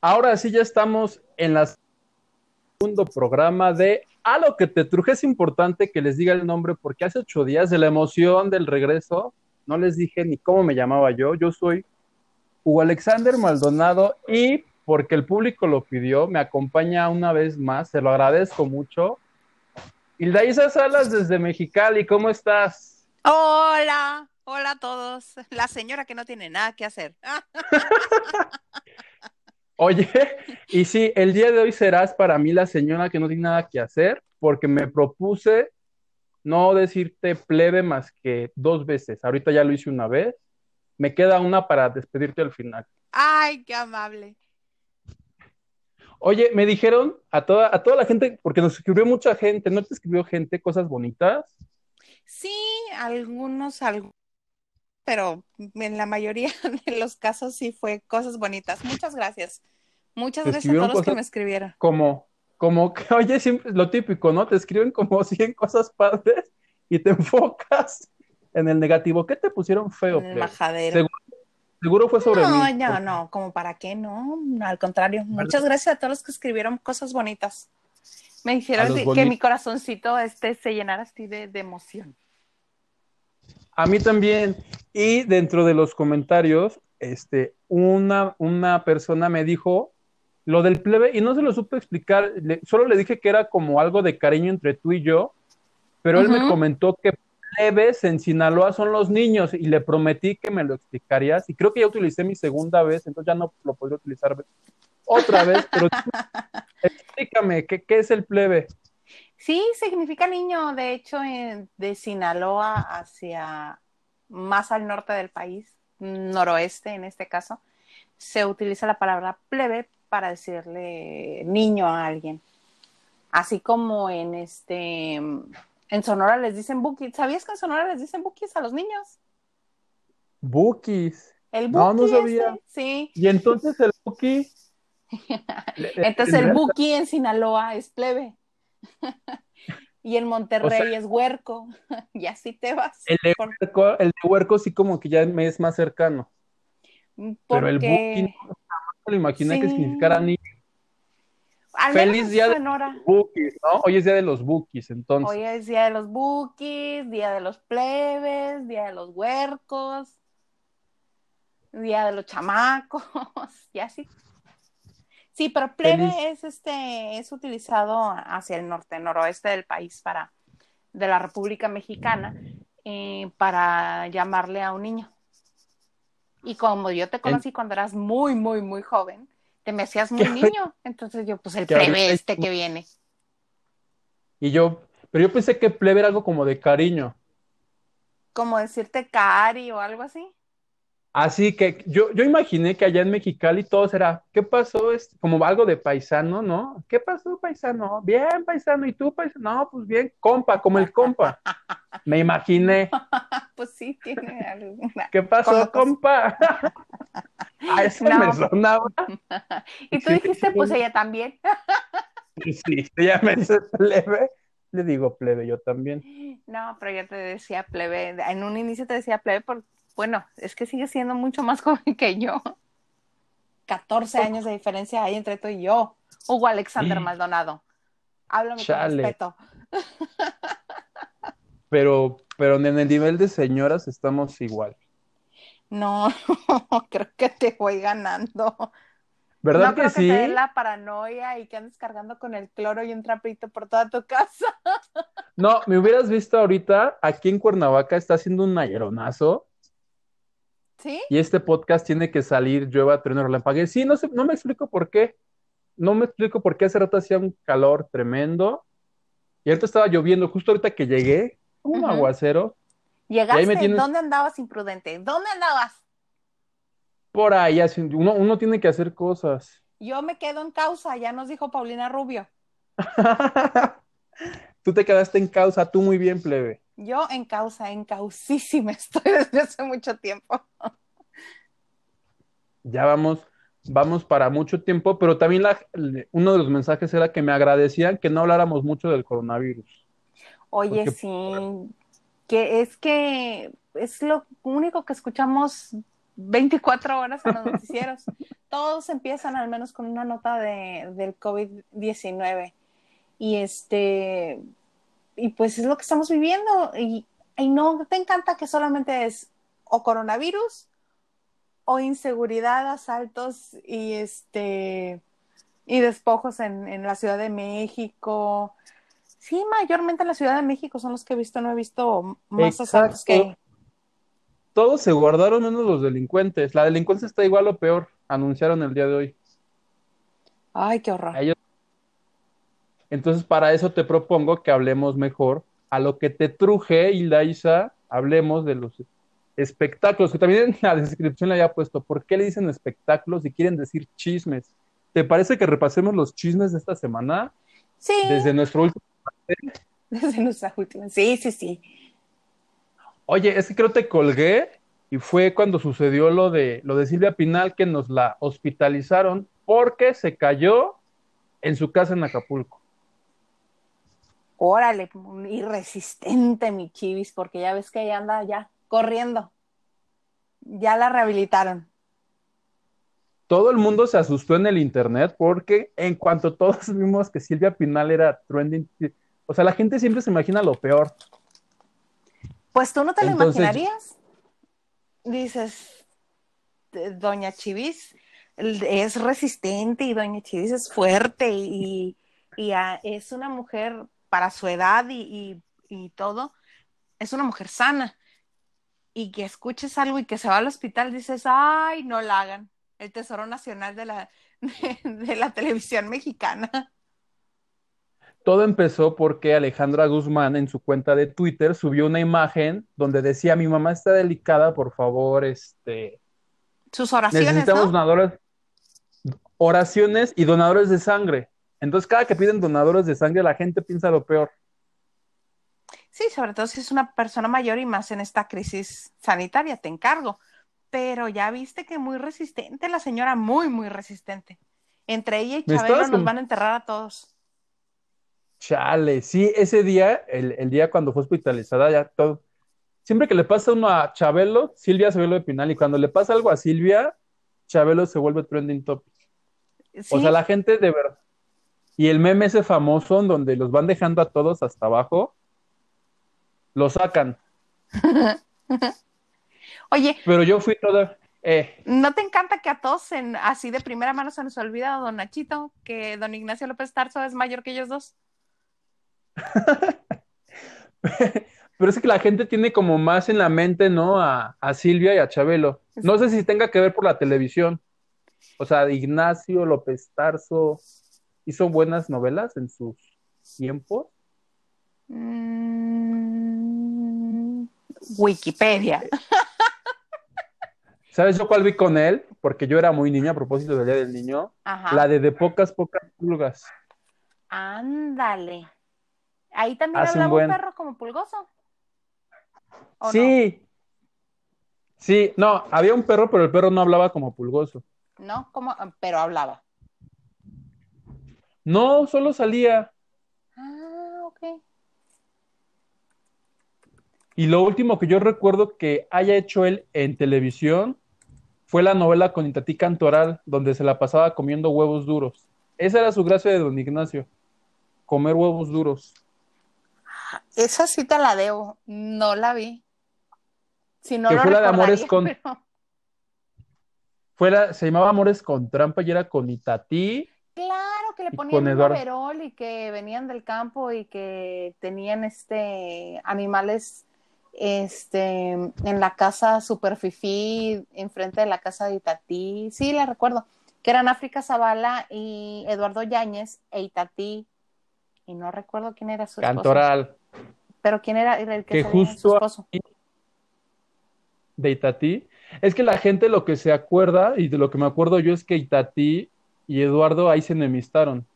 Ahora sí ya estamos en la segundo programa de A lo que te truje. Es importante que les diga el nombre porque hace ocho días de la emoción del regreso no les dije ni cómo me llamaba yo. Yo soy Hugo Alexander Maldonado y porque el público lo pidió, me acompaña una vez más, se lo agradezco mucho. Hilda Isa Salas desde Mexicali, ¿cómo estás? Hola, hola a todos. La señora que no tiene nada que hacer. Oye, y sí, el día de hoy serás para mí la señora que no tiene nada que hacer, porque me propuse no decirte plebe más que dos veces. Ahorita ya lo hice una vez. Me queda una para despedirte al final. Ay, qué amable. Oye, me dijeron a toda, a toda la gente, porque nos escribió mucha gente, ¿no te escribió gente cosas bonitas? Sí, algunos, algunos, pero en la mayoría de los casos sí fue cosas bonitas. Muchas gracias. Muchas gracias a todos los que me escribieron. Como, como que, oye, siempre lo típico, ¿no? Te escriben como 100 cosas padres y te enfocas en el negativo. ¿Qué te pusieron feo? El majadero. Seguro, fue sobre no, mí. No, no, no, como para qué, no, al contrario. Muchas gracias a todos los que escribieron cosas bonitas. Me hicieron que mi corazoncito este, se llenara así de, de emoción. A mí también. Y dentro de los comentarios, este, una, una persona me dijo lo del plebe y no se lo supe explicar, solo le dije que era como algo de cariño entre tú y yo, pero él me comentó que plebes en Sinaloa son los niños y le prometí que me lo explicarías y creo que ya utilicé mi segunda vez, entonces ya no lo podría utilizar otra vez, pero explícame, ¿qué, ¿qué, es el plebe? Sí, significa niño, de hecho, de Sinaloa hacia más al norte del país, noroeste en este caso, se utiliza la palabra plebe para decirle niño a alguien. Así como en este en Sonora les dicen bookies. ¿Sabías que en Sonora les dicen bookies a los niños? Bookies. El no, no sabía. sí. Y entonces el bookie. entonces el bookie en Sinaloa es plebe. y en Monterrey es huerco. y así te vas. El de, huerco, el de huerco sí como que ya me es más cercano. Pero el bookie no lo imaginé que significara niño. Feliz día de los bookies, ¿no? Hoy es día de los bookies, entonces. Hoy es día de los bookies, día de los plebes, día de los huercos, día de los chamacos, y así. Sí, pero plebe es este, es utilizado hacia el norte, noroeste del país para, de la República Mexicana, eh, para llamarle a un niño. Y como yo te conocí cuando eras muy, muy, muy joven, te me hacías muy niño. Entonces yo, pues el plebe este que viene. Y yo, pero yo pensé que plebe era algo como de cariño. Como decirte cari o algo así. Así que yo, yo imaginé que allá en Mexicali todo será, ¿qué pasó? Es como algo de paisano, ¿no? ¿Qué pasó, paisano? Bien, paisano, ¿y tú, paisano? No, pues bien, compa, como el compa. Me imaginé. pues sí, tiene algo. ¿Qué pasó, compa? A eso me sonaba. y tú dijiste, pues ella también. sí, ella me dice plebe, le digo plebe yo también. No, pero yo te decía plebe, en un inicio te decía plebe por bueno, es que sigue siendo mucho más joven que yo. 14 años de diferencia hay entre tú y yo. Hugo Alexander Maldonado. Háblame con respeto. Pero, pero en el nivel de señoras estamos igual. No, creo que te voy ganando. ¿Verdad no que creo sí? Que te dé la paranoia y que andes cargando con el cloro y un trapito por toda tu casa. No, me hubieras visto ahorita aquí en Cuernavaca está haciendo un ayeronazo ¿Sí? Y este podcast tiene que salir llueva, trueno, relampague. Sí, no sé, no me explico por qué. No me explico por qué hace rato hacía un calor tremendo. Y ahorita estaba lloviendo, justo ahorita que llegué, un aguacero. ¿Llegaste? ¿Dónde andabas imprudente? ¿Dónde andabas? Por ahí, uno, uno tiene que hacer cosas. Yo me quedo en causa, ya nos dijo Paulina Rubio. tú te quedaste en causa, tú muy bien, plebe. Yo en causa, en causísima estoy desde hace mucho tiempo. Ya vamos, vamos para mucho tiempo, pero también la, uno de los mensajes era que me agradecían que no habláramos mucho del coronavirus. Oye, sí, que es que es lo único que escuchamos 24 horas en los noticieros. Todos empiezan al menos con una nota de, del COVID-19. Y este, y pues es lo que estamos viviendo. Y, y no te encanta que solamente es o coronavirus o inseguridad, asaltos y este y despojos en, en la Ciudad de México. Sí, mayormente en la Ciudad de México son los que he visto, no he visto más asaltos que todos se guardaron menos los delincuentes. La delincuencia está igual o peor, anunciaron el día de hoy. Ay, qué horror. Entonces, para eso te propongo que hablemos mejor a lo que te truje, Hilda Isa, hablemos de los espectáculos, que también en la descripción le había puesto, ¿por qué le dicen espectáculos y quieren decir chismes? ¿Te parece que repasemos los chismes de esta semana? Sí. Desde nuestro último. Desde nuestra última. Sí, sí, sí. Oye, es que creo que te colgué y fue cuando sucedió lo de, lo de Silvia Pinal que nos la hospitalizaron porque se cayó en su casa en Acapulco. Órale, irresistente mi chivis, porque ya ves que ella anda ya corriendo. Ya la rehabilitaron. Todo el mundo se asustó en el internet porque en cuanto todos vimos que Silvia Pinal era trending, o sea, la gente siempre se imagina lo peor. Pues tú no te lo imaginarías. Dices, Doña Chivis es resistente y Doña Chivis es fuerte y, es una mujer para su edad y, todo, es una mujer sana. Y que escuches algo y que se va al hospital, dices, ay, no la hagan. El Tesoro Nacional de la, de la televisión mexicana. Todo empezó porque Alejandra Guzmán en su cuenta de Twitter subió una imagen donde decía, mi mamá está delicada, por favor, este... Sus oraciones, Necesitamos donadores, oraciones y donadores de sangre. Entonces, cada que piden donadores de sangre, la gente piensa lo peor. Sí, sobre todo si es una persona mayor y más en esta crisis sanitaria, te encargo. Pero ya viste que muy resistente, la señora muy, muy resistente. Entre ella y Chabelo nos van a enterrar a todos. Chale, sí, ese día, el, día cuando fue hospitalizada, ya todo. Siempre que le pasa uno a Chabelo, Silvia se vuelve final. Y cuando le pasa algo a Silvia, Chabelo se vuelve trending topic. O sea, la gente de verdad. Y el meme ese famoso, en donde los van dejando a todos hasta abajo, lo sacan. Oye. Pero yo fui toda. Eh. ¿No te encanta que a todos en, así de primera mano se nos olvida don Nachito, que don Ignacio López Tarso es mayor que ellos dos? Pero es que la gente tiene como más en la mente, ¿no? A, Silvia y a Chabelo. No sé si tenga que ver por la televisión. O sea, Ignacio López Tarso hizo buenas novelas en sus tiempos. Mm, Wikipedia. ¿Sabes yo cuál vi con él? Porque yo era muy niña a propósito del Día del Niño. La de De Pocas, Pocas Pulgas. Ándale. Ahí también hablaba un, perro como pulgoso. Sí. Sí, no, había un perro, pero el perro no hablaba como pulgoso. No, como, pero hablaba. No, solo salía. Ah, ok. Y lo último que yo recuerdo que haya hecho él en televisión fue la novela con Itatí Cantoral, donde se la pasaba comiendo huevos duros. Esa era su gracia de don Ignacio, comer huevos duros. Esa sí te la debo, no la vi. Si no que lo fue la de Amores con. Fue se llamaba Amores con Trampa y era con Itatí. Que le ponían un overol y que venían del campo y que tenían este animales este en la casa super fifí, enfrente de la casa de Itatí. Sí, la recuerdo. Que eran África Zavala y Eduardo Yáñez e Itatí y no recuerdo quién era su Cantoral. Pero quién era el que, que justo su esposo. De Itatí. Es que la gente lo que se acuerda, y de lo que me acuerdo yo, es que Itatí y Eduardo ahí se enemistaron.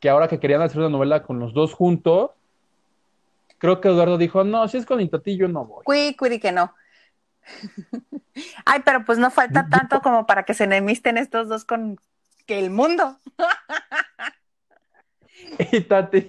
Que ahora que querían hacer una novela con los dos juntos, creo que Eduardo dijo, no, si es con Itatí yo no voy. Cuí, que no. Ay, pero pues no falta tanto como para que se enemisten estos dos con que el mundo. y Tati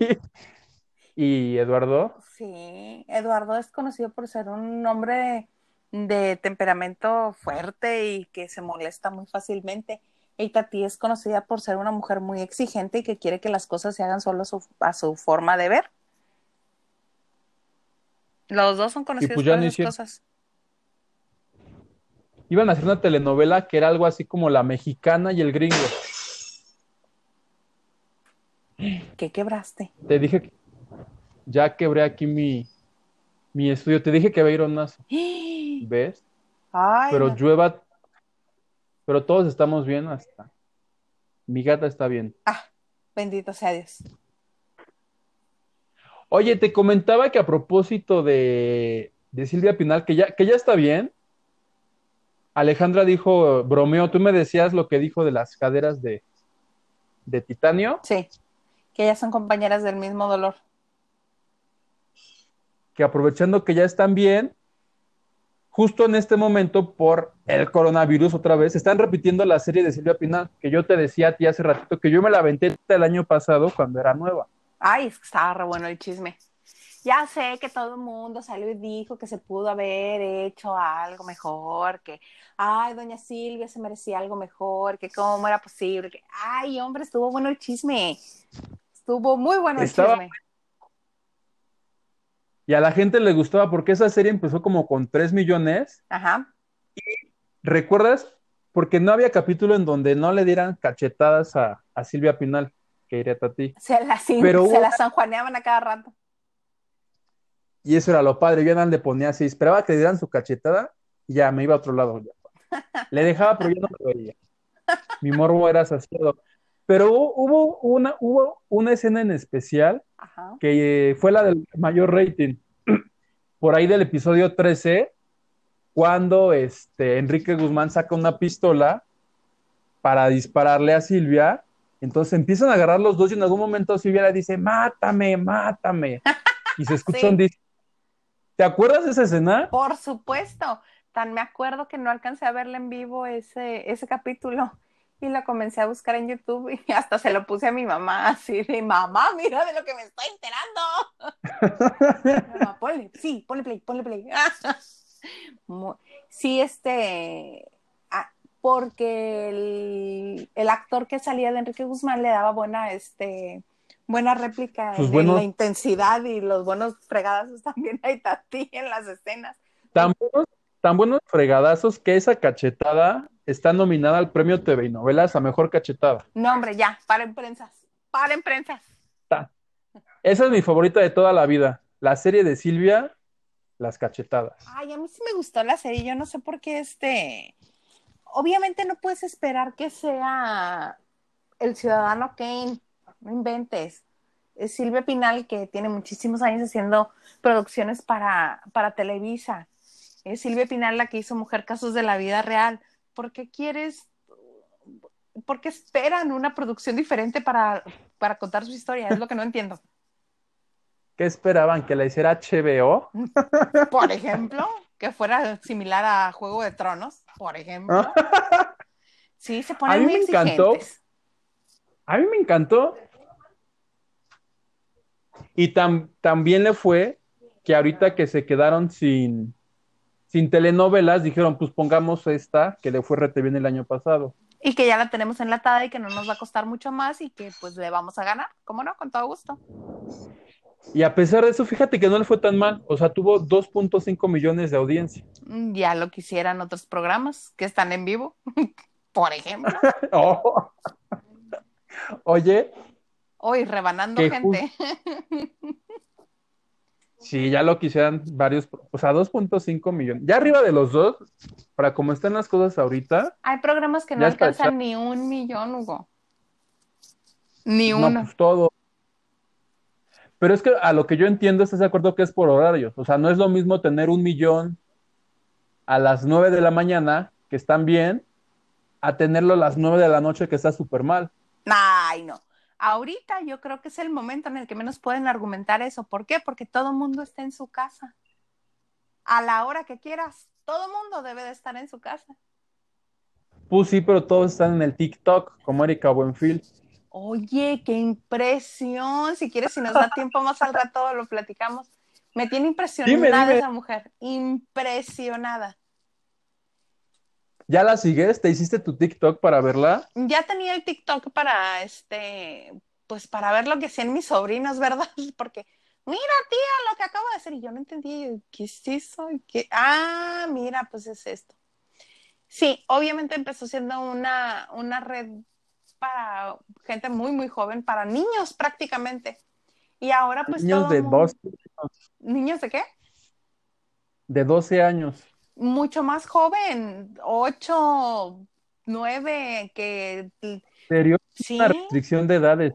y Eduardo. Sí, Eduardo es conocido por ser un hombre de temperamento fuerte y que se molesta muy fácilmente. Tati es conocida por ser una mujer muy exigente y que quiere que las cosas se hagan solo a su, a su forma de ver. Los dos son conocidos pues por esas hicieron- cosas. Iban a hacer una telenovela que era algo así como la mexicana y el gringo. ¿Qué quebraste? Te dije que ya quebré aquí mi, mi estudio. Te dije que va a ir Onazo, ¿ves? Ay, Pero no. llueva, pero todos estamos bien hasta. Mi gata está bien. Ah, bendito sea Dios. Oye, te comentaba que a propósito de, de Silvia Pinal, que ya, que ya está bien, Alejandra dijo, bromeo, tú me decías lo que dijo de las caderas de, de titanio, Sí, que ellas son compañeras del mismo dolor. que aprovechando que ya están bien, justo en este momento por el coronavirus otra vez, están repitiendo la serie de Silvia Pinal, que yo te decía a ti hace ratito, que yo me la aventé el año pasado cuando era nueva. Ay, es que estaba re bueno el chisme. Ya sé que todo el mundo salió y dijo que se pudo haber hecho algo mejor, que, ay, doña Silvia se merecía algo mejor, que cómo era posible, que, ay, hombre, estuvo bueno el chisme. Estuvo muy bueno el Estaba- chisme. Y a la gente le gustaba porque esa serie empezó como con 3 millones Ajá. ¿Recuerdas? Porque no había capítulo en donde no le dieran cachetadas a, a Silvia Pinal, que iría a ti. Se la, sin- Pero se la sanjuaneaban a cada rato. Y eso era lo padre. Yo nada le ponía así, esperaba que le dieran su cachetada y ya me iba a otro lado. ya. Le dejaba, pero yo no lo veía. Mi morbo era saciado. Pero hubo, una, hubo una escena en especial Ajá. que eh, fue la del mayor rating. Por ahí del episodio 13, cuando este, Enrique Guzmán saca una pistola para dispararle a Silvia. Entonces empiezan a agarrar los dos y en algún momento Silvia le dice, mátame, mátame. Y se escucha Sí. un dis- ¿Te acuerdas de esa escena? Por supuesto. Tan me acuerdo que no alcancé a verla en vivo ese, ese capítulo. Y lo comencé a buscar en YouTube y hasta se lo puse a mi mamá, así de mamá, mira de lo que me estoy enterando. Mamá, ponle, sí, ponle play, ponle play. Sí, este, ah, porque el, el actor que salía de Enrique Guzmán le daba buena, este, buena réplica en la intensidad y los buenos fregadazos también hay Tati en las escenas. Tan buenos, tan buenos fregadazos que esa cachetada está nominada al premio TV y novelas a mejor cachetada. No, hombre, ya, paren prensas, paren prensas. Esa es mi favorita de toda la vida. La serie de Silvia, Las cachetadas. Ay, a mí sí me gustó la serie, yo no sé por qué este, obviamente no puedes esperar que sea el ciudadano Kane, no inventes. Es Silvia Pinal, que tiene muchísimos años haciendo producciones para, para Televisa. Es Silvia Pinal la que hizo Mujer Casos de la Vida Real. ¿Por qué quieres, por qué esperan una producción diferente para, para contar su historia? Es lo que no entiendo. ¿Qué esperaban? ¿Que la hiciera HBO? Por ejemplo, que fuera similar a Juego de Tronos, por ejemplo. Sí, se A ponen mí muy me encantó. A mí me encantó. Y tam- también le fue que ahorita que se quedaron sin, sin telenovelas, dijeron, pues pongamos esta, que le fue rete bien el año pasado. Y que ya la tenemos enlatada y que no nos va a costar mucho más y que pues le vamos a ganar. ¿Cómo no? Con todo gusto. Y a pesar de eso, fíjate que no le fue tan mal. O sea, tuvo 2.5 millones de audiencia. Mm, Ya lo quisieran otros programas que están en vivo, por ejemplo. Oh. Oye, Hoy rebanando gente. si ya lo quisieran varios, o sea, 2.5 millones. Ya arriba de los dos, para cómo están las cosas ahorita, Hay programas que no alcanzan ni un millón, Hugo. Ni no, uno. pues todo. Pero es que a lo que yo entiendo, estás de acuerdo que es por horarios. O sea, no es lo mismo tener un millón a las 9 de la mañana, que están bien, a tenerlo a las 9 de la noche, que está súper mal. Ay, no. Ahorita yo creo que es el momento en el que menos pueden argumentar eso. ¿Por qué? Porque todo mundo está en su casa. A la hora que quieras, todo el mundo debe de estar en su casa. Pues sí, pero todos están en el TikTok, como Erika Buenfil. Oye, qué impresión. Si quieres, si nos da tiempo más al rato, lo platicamos. Me tiene impresionada esa mujer, impresionada. ¿Ya la sigues? ¿Te hiciste tu TikTok para verla? Ya tenía el TikTok para este, pues para ver lo que hacían mis sobrinos, ¿verdad? Porque, mira, tía, lo que acabo de hacer. Y yo no entendí, ¿qué es eso? ¿Qué? Ah, mira, pues es esto. Sí, obviamente empezó siendo una, una red para gente muy, muy joven, para niños prácticamente. Y ahora pues... Niños de 12 años. ¿Niños de qué? De 12 años. Mucho más joven, 8, 9, que... ¿Serio? ¿Sí? Una restricción de edades.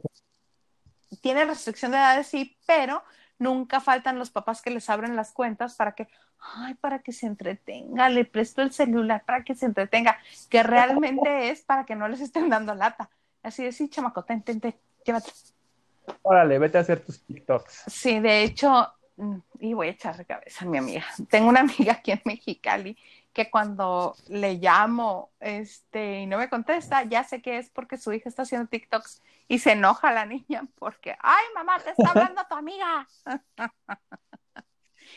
Tiene restricción de edades, sí, pero nunca faltan los papás que les abren las cuentas para que, ay, para que se entretenga, le presto el celular para que se entretenga, que realmente es para que no les estén dando lata. Así de, sí, chamaco, ten, ten, ten, llévate. Órale, vete a hacer tus TikToks. Sí, de hecho, y voy a echar de cabeza a mi amiga. Tengo una amiga aquí en Mexicali que cuando le llamo este, y no me contesta, ya sé que es porque su hija está haciendo TikToks y se enoja la niña porque, ay, mamá, te está hablando tu amiga.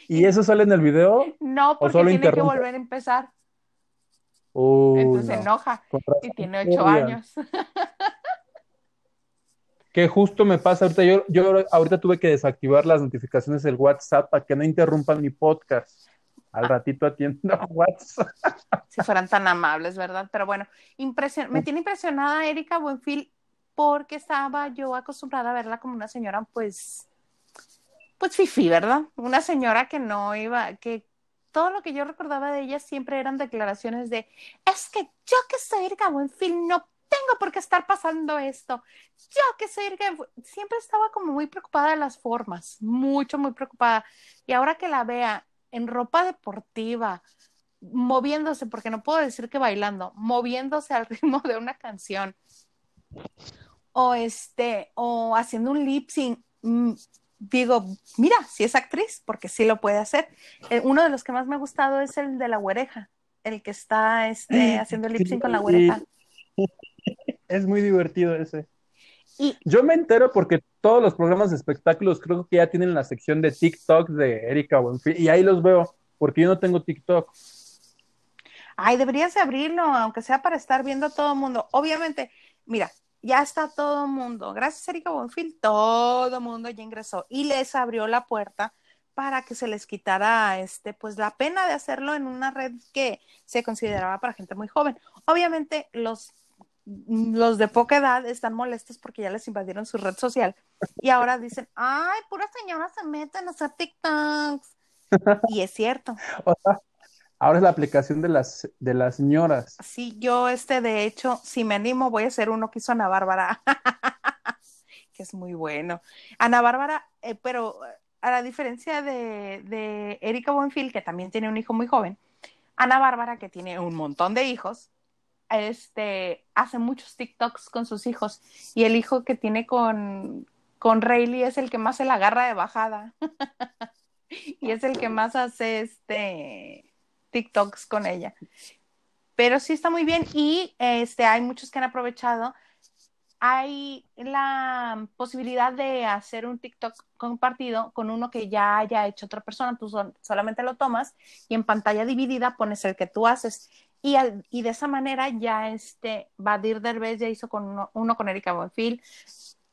¿Y eso sale en el video? No, porque tiene que volver a empezar. Entonces se enoja y tiene ocho años. que justo me pasa ahorita, yo, yo ahorita tuve que desactivar las notificaciones del WhatsApp para que no interrumpan mi podcast al ratito atiendo WhatsApp. Si fueran tan amables, ¿verdad? Pero bueno, me tiene impresionada Erika Buenfil porque estaba yo acostumbrada a verla como una señora, pues, pues fifi, ¿verdad? Una señora que no iba, que todo lo que yo recordaba de ella siempre eran declaraciones de, es que yo que soy Erika Buenfil no tengo por qué estar pasando esto. Yo que soy Erika, siempre estaba como muy preocupada de las formas, mucho, muy preocupada. Y ahora que la vea en ropa deportiva, moviéndose, porque no puedo decir que bailando, moviéndose al ritmo de una canción. O este, o haciendo un lip sync. Mm, digo, mira, si es actriz, porque sí lo puede hacer. Eh, uno de los que más me ha gustado es el de la güereja, el que está este, haciendo el lip sync con la güereja. Es muy divertido ese. Y, Yo me entero porque todos los programas de espectáculos creo que ya tienen la sección de TikTok de Erika Buenfil y ahí los veo porque yo no tengo TikTok. Ay, deberías abrirlo, aunque sea para estar viendo a todo el mundo. Obviamente, mira, ya está todo el mundo. Gracias, Erika Buenfil, todo el mundo ya ingresó y les abrió la puerta para que se les quitara este, pues la pena de hacerlo en una red que se consideraba para gente muy joven. Obviamente, los los de poca edad están molestos porque ya les invadieron su red social y ahora dicen, ay, pura señora se meten a hacer TikToks. Y es cierto. ahora es la aplicación de las, de las señoras. Sí, yo este, de hecho, si me animo, voy a hacer uno que hizo Ana Bárbara, que es muy bueno. Ana Bárbara, eh, pero a la diferencia de, de Erika Buenfil, que también tiene un hijo muy joven, Ana Bárbara, que tiene un montón de hijos, este, hace muchos TikToks con sus hijos y el hijo que tiene con, con Rayleigh es el que más se la agarra de bajada y es el que más hace este TikToks con ella. Pero sí está muy bien y este, hay muchos que han aprovechado. Hay la posibilidad de hacer un TikTok compartido con uno que ya haya hecho otra persona. Tú solamente lo tomas y en pantalla dividida pones el que tú haces. Y, de esa manera ya este Badir Derbez ya hizo con uno, con Erika Bonfil,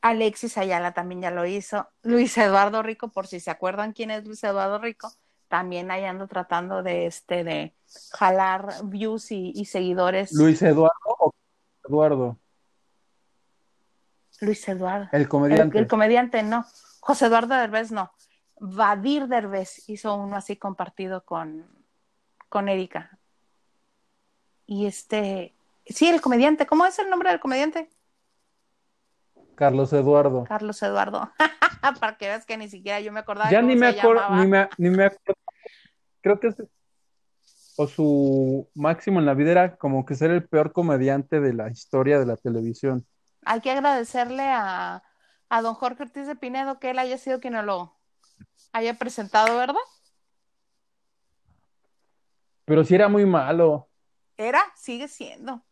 Alexis Ayala también ya lo hizo, Luis Eduardo Rico, por si se acuerdan quién es Luis Eduardo Rico, también ahí ando tratando de este de jalar views y, seguidores. Luis Eduardo o Eduardo. Luis Eduardo. El comediante. El, comediante, no. José Eduardo Derbez, no. Badir Derbez hizo uno así compartido con, con Erika. Y este, sí, el comediante, ¿cómo es el nombre del comediante? Carlos Eduardo. Carlos Eduardo. Para que veas que ni siquiera yo me acordaba. Ya ni me acuerdo, ni me, ni me acuerdo. Creo que es, o su máximo en la vida era como que ser el peor comediante de la historia de la televisión. Hay que agradecerle a, a don Jorge Ortiz de Pinedo que él haya sido quien lo haya presentado, ¿verdad? Pero sí era muy malo. Era, sigue siendo.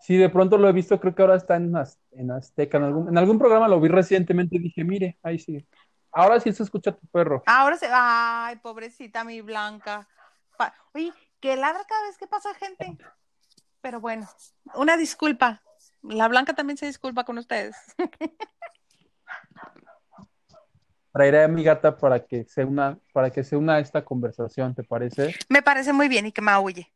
Sí, de pronto lo he visto, creo que ahora está en, en Azteca, en algún, en algún programa lo vi recientemente y dije, mire, ahí sigue. Ahora sí se escucha tu perro. Ahora se. Ay, pobrecita mi Blanca. Oye, que ladra cada vez que pasa gente. Pero bueno, una disculpa. La Blanca también se disculpa con ustedes. Traeré a mi gata para que se una, para que se una a esta conversación, ¿te parece? Me parece muy bien y que me aúlle.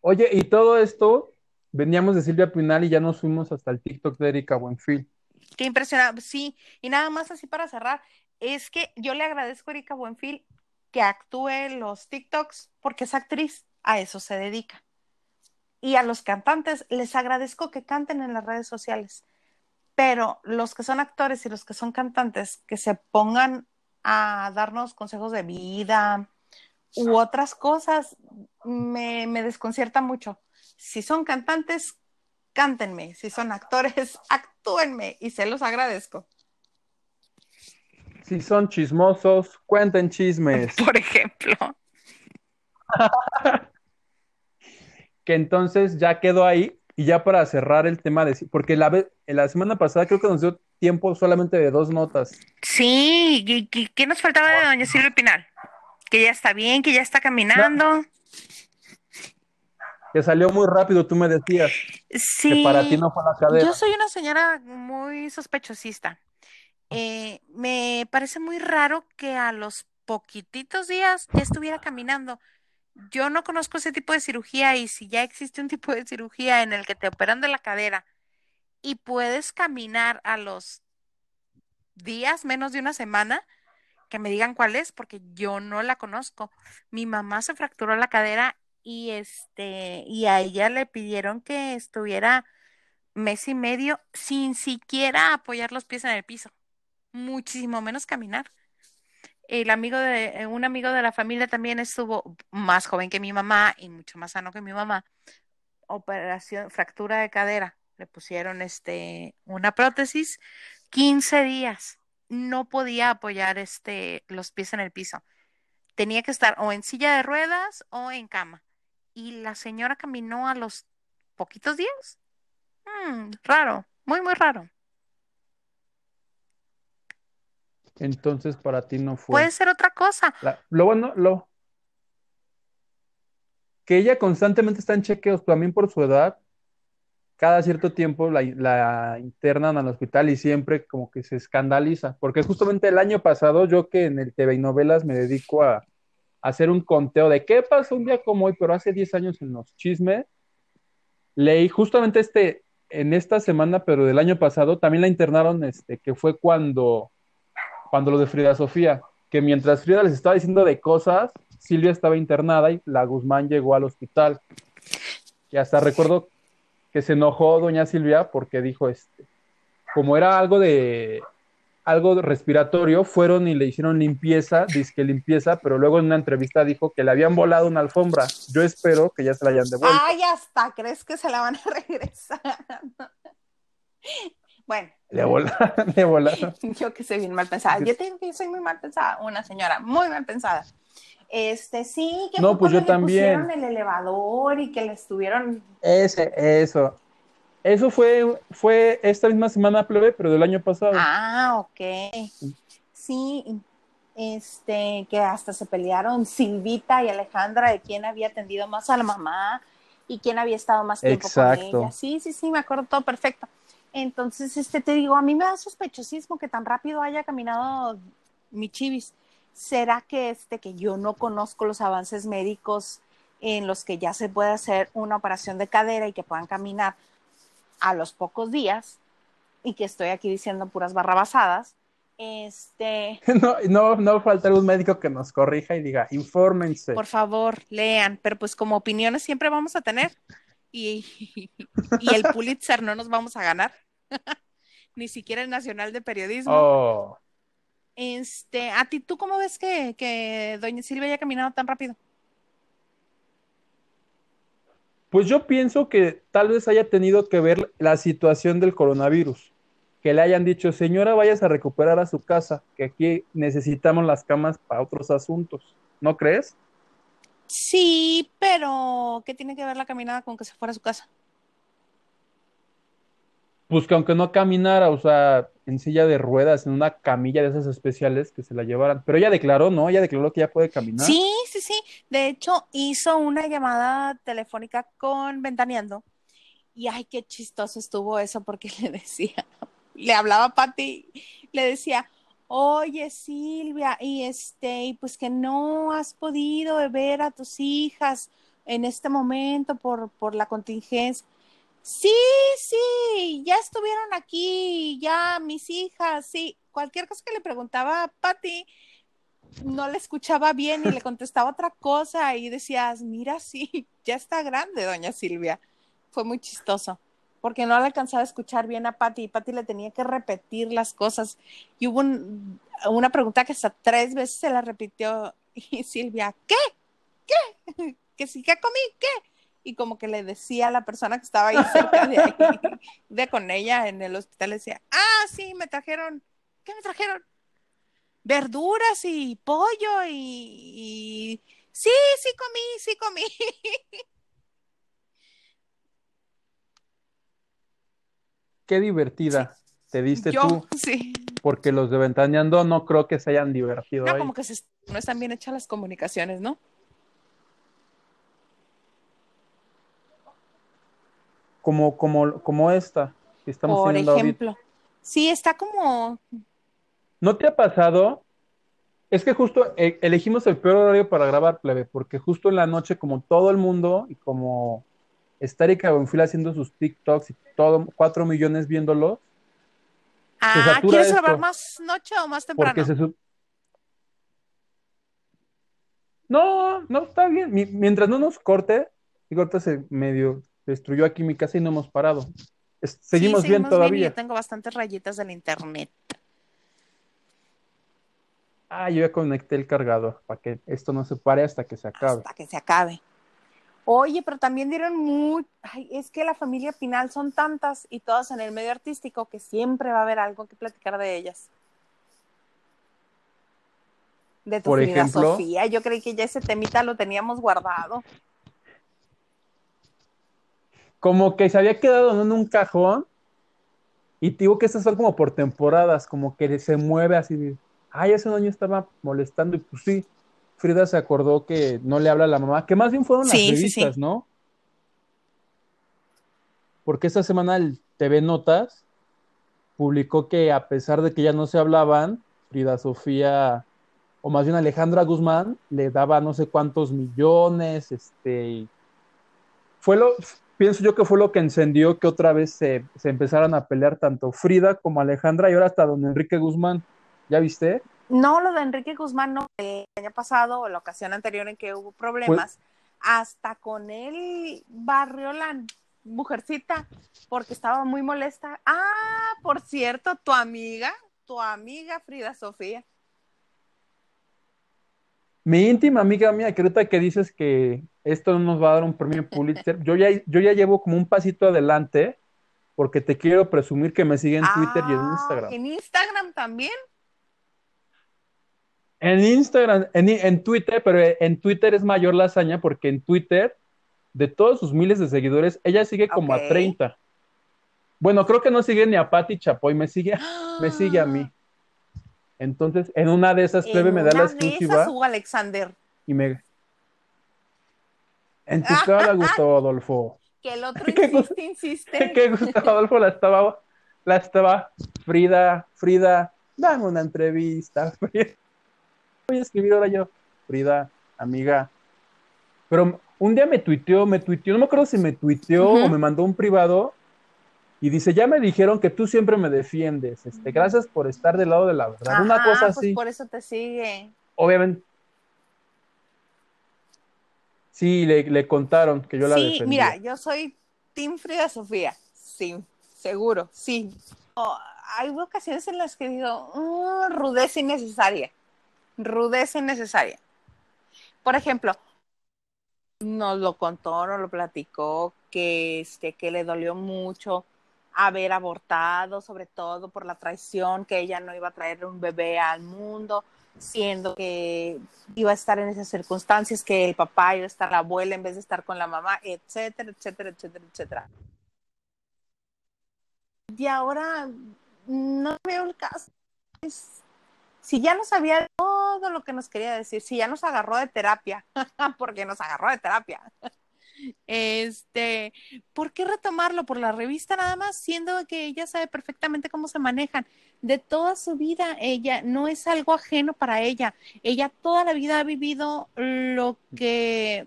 Oye, y todo esto, veníamos de Silvia Pinal y ya nos fuimos hasta el TikTok de Erika Buenfil. Qué impresionante, sí. Y nada más así para cerrar, es que yo le agradezco a Erika Buenfil que actúe los TikToks porque es actriz, a eso se dedica. Y a los cantantes les agradezco que canten en las redes sociales, pero los que son actores y los que son cantantes, que se pongan a darnos consejos de vida u otras cosas, me, me desconcierta mucho. Si son cantantes, cántenme. Si son actores, actúenme y se los agradezco. Si son chismosos, cuenten chismes. Por ejemplo. que entonces ya quedó ahí y ya para cerrar el tema de porque la la semana pasada creo que nos dio tiempo solamente de dos notas. Sí, ¿qué, nos faltaba de doña Silvia Pinal? Que ya está bien, que ya está caminando. Que salió muy rápido, tú me decías. Sí. Que para ti no fue la cadera. Yo soy una señora muy sospechosista. Eh, me parece muy raro que a los poquititos días ya estuviera caminando. Yo no conozco ese tipo de cirugía y si ya existe un tipo de cirugía en el que te operan de la cadera y puedes caminar a los días, menos de una semana, que me digan cuál es, porque yo no la conozco. Mi mamá se fracturó la cadera y este, y a ella le pidieron que estuviera mes y medio sin siquiera apoyar los pies en el piso muchísimo menos caminar. El amigo de, eh, un amigo de la familia también estuvo más joven que mi mamá y mucho más sano que mi mamá. Operación, fractura de cadera. Le pusieron este, una prótesis, 15 días. No podía apoyar este, los pies en el piso. Tenía que estar o en silla de ruedas o en cama. Y la señora caminó a los poquitos días. Mm, raro, muy, muy raro. Entonces para ti no fue. Puede ser otra cosa. lo bueno, lo. Que ella constantemente está en chequeos, también por su edad. Cada cierto tiempo la, internan al hospital y siempre como que se escandaliza. Porque justamente el año pasado, yo que en el TV y novelas me dedico a, a hacer un conteo de qué pasó un día como hoy, pero hace 10 años en los chismes, leí justamente este, en esta semana, pero del año pasado, también la internaron, este, que fue cuando cuando lo de Frida Sofía, que mientras Frida les estaba diciendo de cosas, Silvia estaba internada y la Guzmán llegó al hospital. Y hasta recuerdo que se enojó doña Silvia porque dijo, este, como era algo de algo respiratorio, fueron y le hicieron limpieza, disque limpieza, pero luego en una entrevista dijo que le habían volado una alfombra. Yo espero que ya se la hayan devuelto. Ay, hasta crees que se la van a regresar. Bueno. Le volaron, le volaron. Yo que soy bien mal pensada. Yo tengo que soy muy mal pensada, una señora muy mal pensada. Este, sí, que no, pues yo también. pusieron el elevador y que le estuvieron. Ese, eso. Eso fue, fue esta misma semana, plebe, pero del año pasado. Ah, ok. Sí, este, que hasta se pelearon Silvita y Alejandra de quién había atendido más a la mamá y quién había estado más tiempo Exacto. con ella. Sí, sí, sí, me acuerdo todo perfecto. Entonces, este, te digo, a mí me da sospechosismo que tan rápido haya caminado mi chivis. ¿Será que este, que yo no conozco los avances médicos en los que ya se puede hacer una operación de cadera y que puedan caminar a los pocos días y que estoy aquí diciendo puras barrabasadas? Este. No, no, no faltar un médico que nos corrija y diga, infórmense. Por favor, lean, pero pues como opiniones siempre vamos a tener y, el Pulitzer no nos vamos a ganar. Ni siquiera el Nacional de Periodismo. Oh. Este, a ti, ¿tú cómo ves que, que Doña Silvia haya caminado tan rápido? Pues yo pienso que tal vez haya tenido que ver la situación del coronavirus. Que le hayan dicho, señora, vayas a recuperar a su casa, que aquí necesitamos las camas para otros asuntos. ¿No crees? Sí, pero ¿qué tiene que ver la caminada con que se fuera a su casa? Pues que aunque no caminara, o sea, en silla de ruedas, en una camilla de esas especiales que se la llevaran. Pero ella declaró, ¿no? Ella declaró que ya puede caminar. Sí, sí, sí. De hecho, hizo una llamada telefónica con Ventaneando. Y ay, qué chistoso estuvo eso porque le decía, le hablaba a Patti, le decía, oye Silvia, y este, pues que no has podido ver a tus hijas en este momento por, por la contingencia. Sí, sí, ya estuvieron aquí, ya mis hijas, sí. Cualquier cosa que le preguntaba a Patti, no le escuchaba bien y le contestaba otra cosa y decías, mira, sí, ya está grande, doña Silvia. Fue muy chistoso, porque no le alcanzaba a escuchar bien a Patti y Patti le tenía que repetir las cosas. Y hubo una pregunta que hasta tres veces se la repitió y Silvia, ¿qué? ¿Qué? ¿Que sí, qué comí? ¿Qué? Y como que le decía a la persona que estaba ahí cerca de ahí, de con ella en el hospital, le decía, ah, sí, me trajeron, ¿qué me trajeron? Verduras y pollo y, sí, sí comí, sí comí. Qué divertida te diste Yo, tú. Sí. Porque los de Ventaneando no creo que se hayan divertido. No, ahí. como que se, no están bien hechas las comunicaciones, ¿no? Como, como, como esta que estamos Por teniendo ejemplo. ahorita. Sí, está como. ¿No te ha pasado? Es que justo eh, elegimos el peor horario para grabar, plebe, porque justo en la noche, como todo el mundo, y como está Erika Buenfil haciendo sus TikToks y todo, cuatro millones viéndolos, Ah, satura ¿quieres grabar más noche o más temprano? porque se sub- No, no, está bien. Mi- mientras no nos corte, ahorita se medio destruyó aquí mi casa y no hemos parado. Es- seguimos, Sí, bien todavía. Yo tengo bastantes rayitas del internet. Ah, yo ya conecté el cargador para que esto no se pare hasta que se acabe. hasta que se acabe. Oye, pero también dieron muy, ay, es que la familia Pinal son tantas y todas en el medio artístico que siempre va a haber algo que platicar de ellas. De tu Por ejemplo. Sofía, yo creí que ya ese temita lo teníamos guardado. Como que se había quedado en un cajón y digo que estas son como por temporadas, como que se mueve así. de, Ay, hace un año estaba molestando y pues sí, Frida se acordó que no le habla a la mamá, que más bien fueron las Sí, revistas, sí. ¿no? Porque esta semana el TV Notas publicó que a pesar de que ya no se hablaban, Frida Sofía, o más bien Alejandra Guzmán, le daba no sé cuántos millones, este, y fue lo, pienso yo que fue lo que encendió que otra vez se, se empezaran a pelear tanto Frida como Alejandra y ahora hasta don Enrique Guzmán. ¿Ya viste? No, lo de Enrique Guzmán no, el año pasado o la ocasión anterior en que hubo problemas, hasta con él barrió mujercita porque estaba muy molesta. Ah, por cierto, tu amiga, tu amiga Frida Sofía. Mi íntima amiga mía, que ahorita que dices que esto no nos va a dar un premio Pulitzer, yo ya, yo ya llevo como un pasito adelante porque te quiero presumir que me sigue en Twitter y en Ah, Instagram. En Instagram también. En Instagram, en, en Twitter, pero en Twitter es mayor la hazaña porque en Twitter, de todos sus miles de seguidores, ella sigue como a 30. Bueno, creo que no sigue ni a Patti Chapoy, me sigue, me sigue a mí. Entonces, en una de esas, plebe, me da la exclusiva Alexander, y me... En tu cara, Gustavo Adolfo. que el otro insiste, insiste. que Gustavo Adolfo la estaba, la estaba, Frida, Frida, dame una entrevista. Frida. Voy a escribir ahora yo, Frida, amiga. Pero un día me tuiteó, me tuiteó, no me acuerdo si me tuiteó o me mandó un privado y dice, ya me dijeron que tú siempre me defiendes, este, gracias por estar del lado de la verdad. una cosa pues así, por eso te sigue. obviamente. Sí, le, le contaron que yo la sí, defendía. mira, yo soy Team Frida Sofía. Sí, seguro, sí. Oh, hay ocasiones en las que digo, "Mm, rudeza innecesaria. Rudeza innecesaria. Por ejemplo, nos lo contó, nos lo platicó, que, este, que le dolió mucho haber abortado, sobre todo por la traición, que ella no iba a traer un bebé al mundo, siendo que iba a estar en esas circunstancias, que el papá iba a estar la abuela en vez de estar con la mamá, etcétera, etcétera, etcétera, etcétera. Y ahora no veo el caso. si ya nos sabía todo lo que nos quería decir, si ya nos agarró de terapia, porque nos agarró de terapia, este, ¿por qué retomarlo por la revista nada más, siendo que ella sabe perfectamente cómo se manejan? De toda su vida, ella no es algo ajeno para ella. Ella toda la vida ha vivido lo que,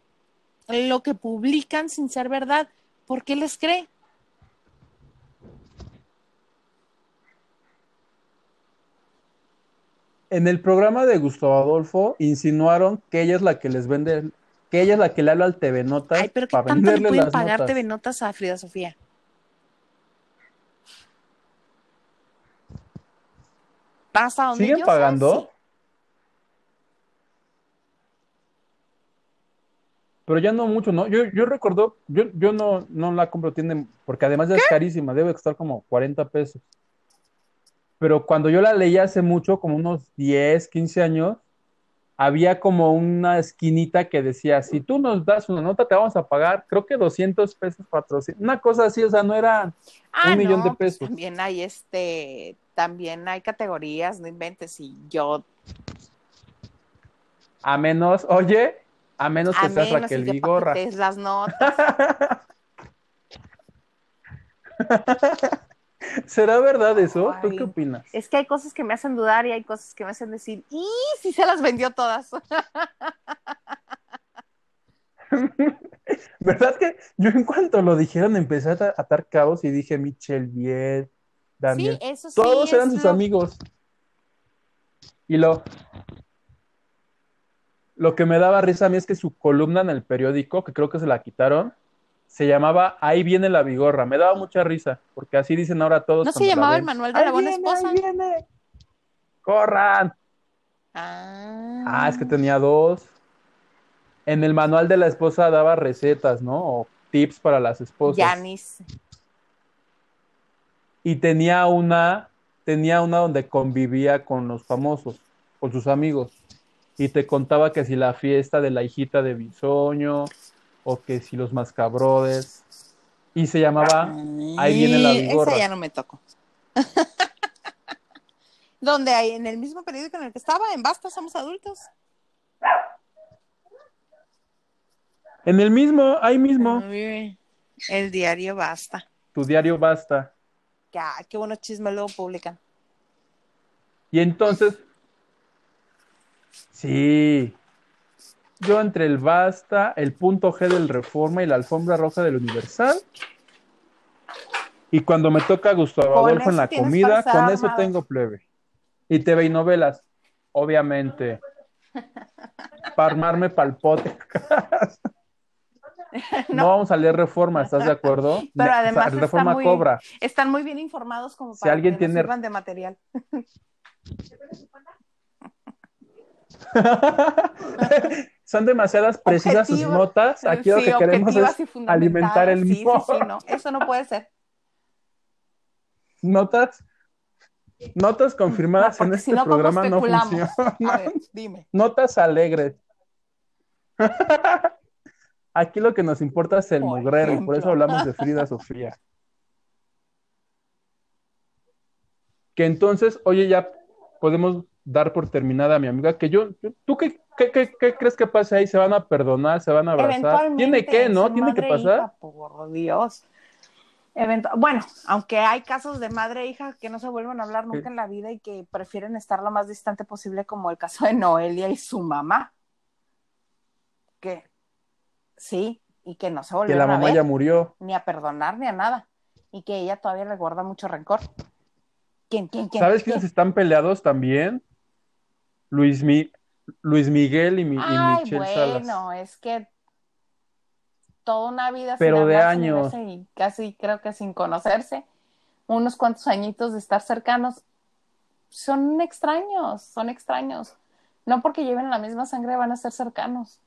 lo que publican sin ser verdad. ¿Por qué les cree? En el programa de Gustavo Adolfo insinuaron que ella es la que les vende que ella es la que le habla al TV Notas. Ay, pero ¿qué tanto le pueden pagar TV Notas a Frida Sofía? ¿Pasa donde ¿Siguen pagando? Pero ya no mucho, ¿no? Yo, yo recuerdo, yo, yo no, no la compro, tiene, porque además ya es carísima, debe costar como 40 pesos. Pero cuando yo la leí hace mucho, como unos 10, 15 años, había como una esquinita que decía, si tú nos das una nota, te vamos a pagar, creo que 200 pesos patrocinio, una cosa así, o sea, no era ah, un millón de pues pesos. también hay este, también hay categorías, no inventes, y yo... A menos, oye, a menos que seas Raquel Vigorra. las notas. ¿Será verdad eso? ¿Tú qué opinas? Es que hay cosas que me hacen dudar y hay cosas que me hacen decir, ¡y si se las vendió todas! ¿Verdad que yo en cuanto lo dijeron empecé a atar cabos y dije Michelle Viet, Daniel, sí, eso sí, todos eran sus amigos. Y lo, lo que me daba risa a mí es que su columna en el periódico, que creo que se la quitaron, se llamaba Ahí viene la vigorra. Me daba mucha risa, porque así dicen ahora todos. ¿No se llamaba el manual de la buena esposa? Ahí viene. ¡Corran! Ah. ah. es que tenía dos. En el manual de la esposa daba recetas, ¿no? O tips para las esposas. Yanis. Y tenía una, tenía una donde convivía con los famosos, con sus amigos. Y te contaba que si la fiesta de la hijita de Bisoño, o que si los mascabrodes. Y se llamaba Ahí viene la vigorra. Esa ya no me tocó. ¿Dónde hay? ¿En el mismo periódico en el que estaba? ¿En Basta Somos Adultos? En el mismo, ahí mismo. El diario Basta. Tu diario Basta. Ya, qué buenos chismes luego publican. Y entonces, sí, yo entre el Basta, el punto G del Reforma y la alfombra roja del Universal. Y cuando me toca Gustavo Adolfo en la comida, con eso tengo plebe. Y TV y novelas, obviamente. Para armarme palpote. no. no. vamos a leer Reforma, ¿estás de acuerdo? Pero además Reforma cobra. Están muy bien informados como para si alguien que tiene... sirvan de material. Son demasiadas precisas sus notas. Aquí lo que queremos es alimentar el mismo. Sí, no, eso no puede ser. Notas, notas confirmadas en este programa no funcionan. A ver, dime. Notas alegres. Aquí lo que nos importa es el mugrero, y por eso hablamos de Frida Sofía. Que entonces, oye, ya podemos dar por terminada a mi amiga, que yo, ¿tú qué, qué, crees que pase ahí? ¿Se van a perdonar? ¿Se van a abrazar? Tiene que, ¿no? Tiene que pasar. por Dios. bueno, aunque hay casos de madre e hija que no se vuelven a hablar nunca en la vida y que prefieren estar lo más distante posible, como el caso de Noelia y su mamá. Que sí, y que no se Que la mamá ya murió. Ni a perdonar ni a nada. Y que ella todavía le guarda mucho rencor. ¿Quién, quién, quién? ¿Sabes quiénes están peleados también? Luis, Luis Miguel y, mi, Ay, Michelle bueno, es que toda una vida Pero de años. Y casi creo que sin conocerse, unos cuantos añitos de estar cercanos, son extraños, son extraños. No porque lleven la misma sangre van a ser cercanos.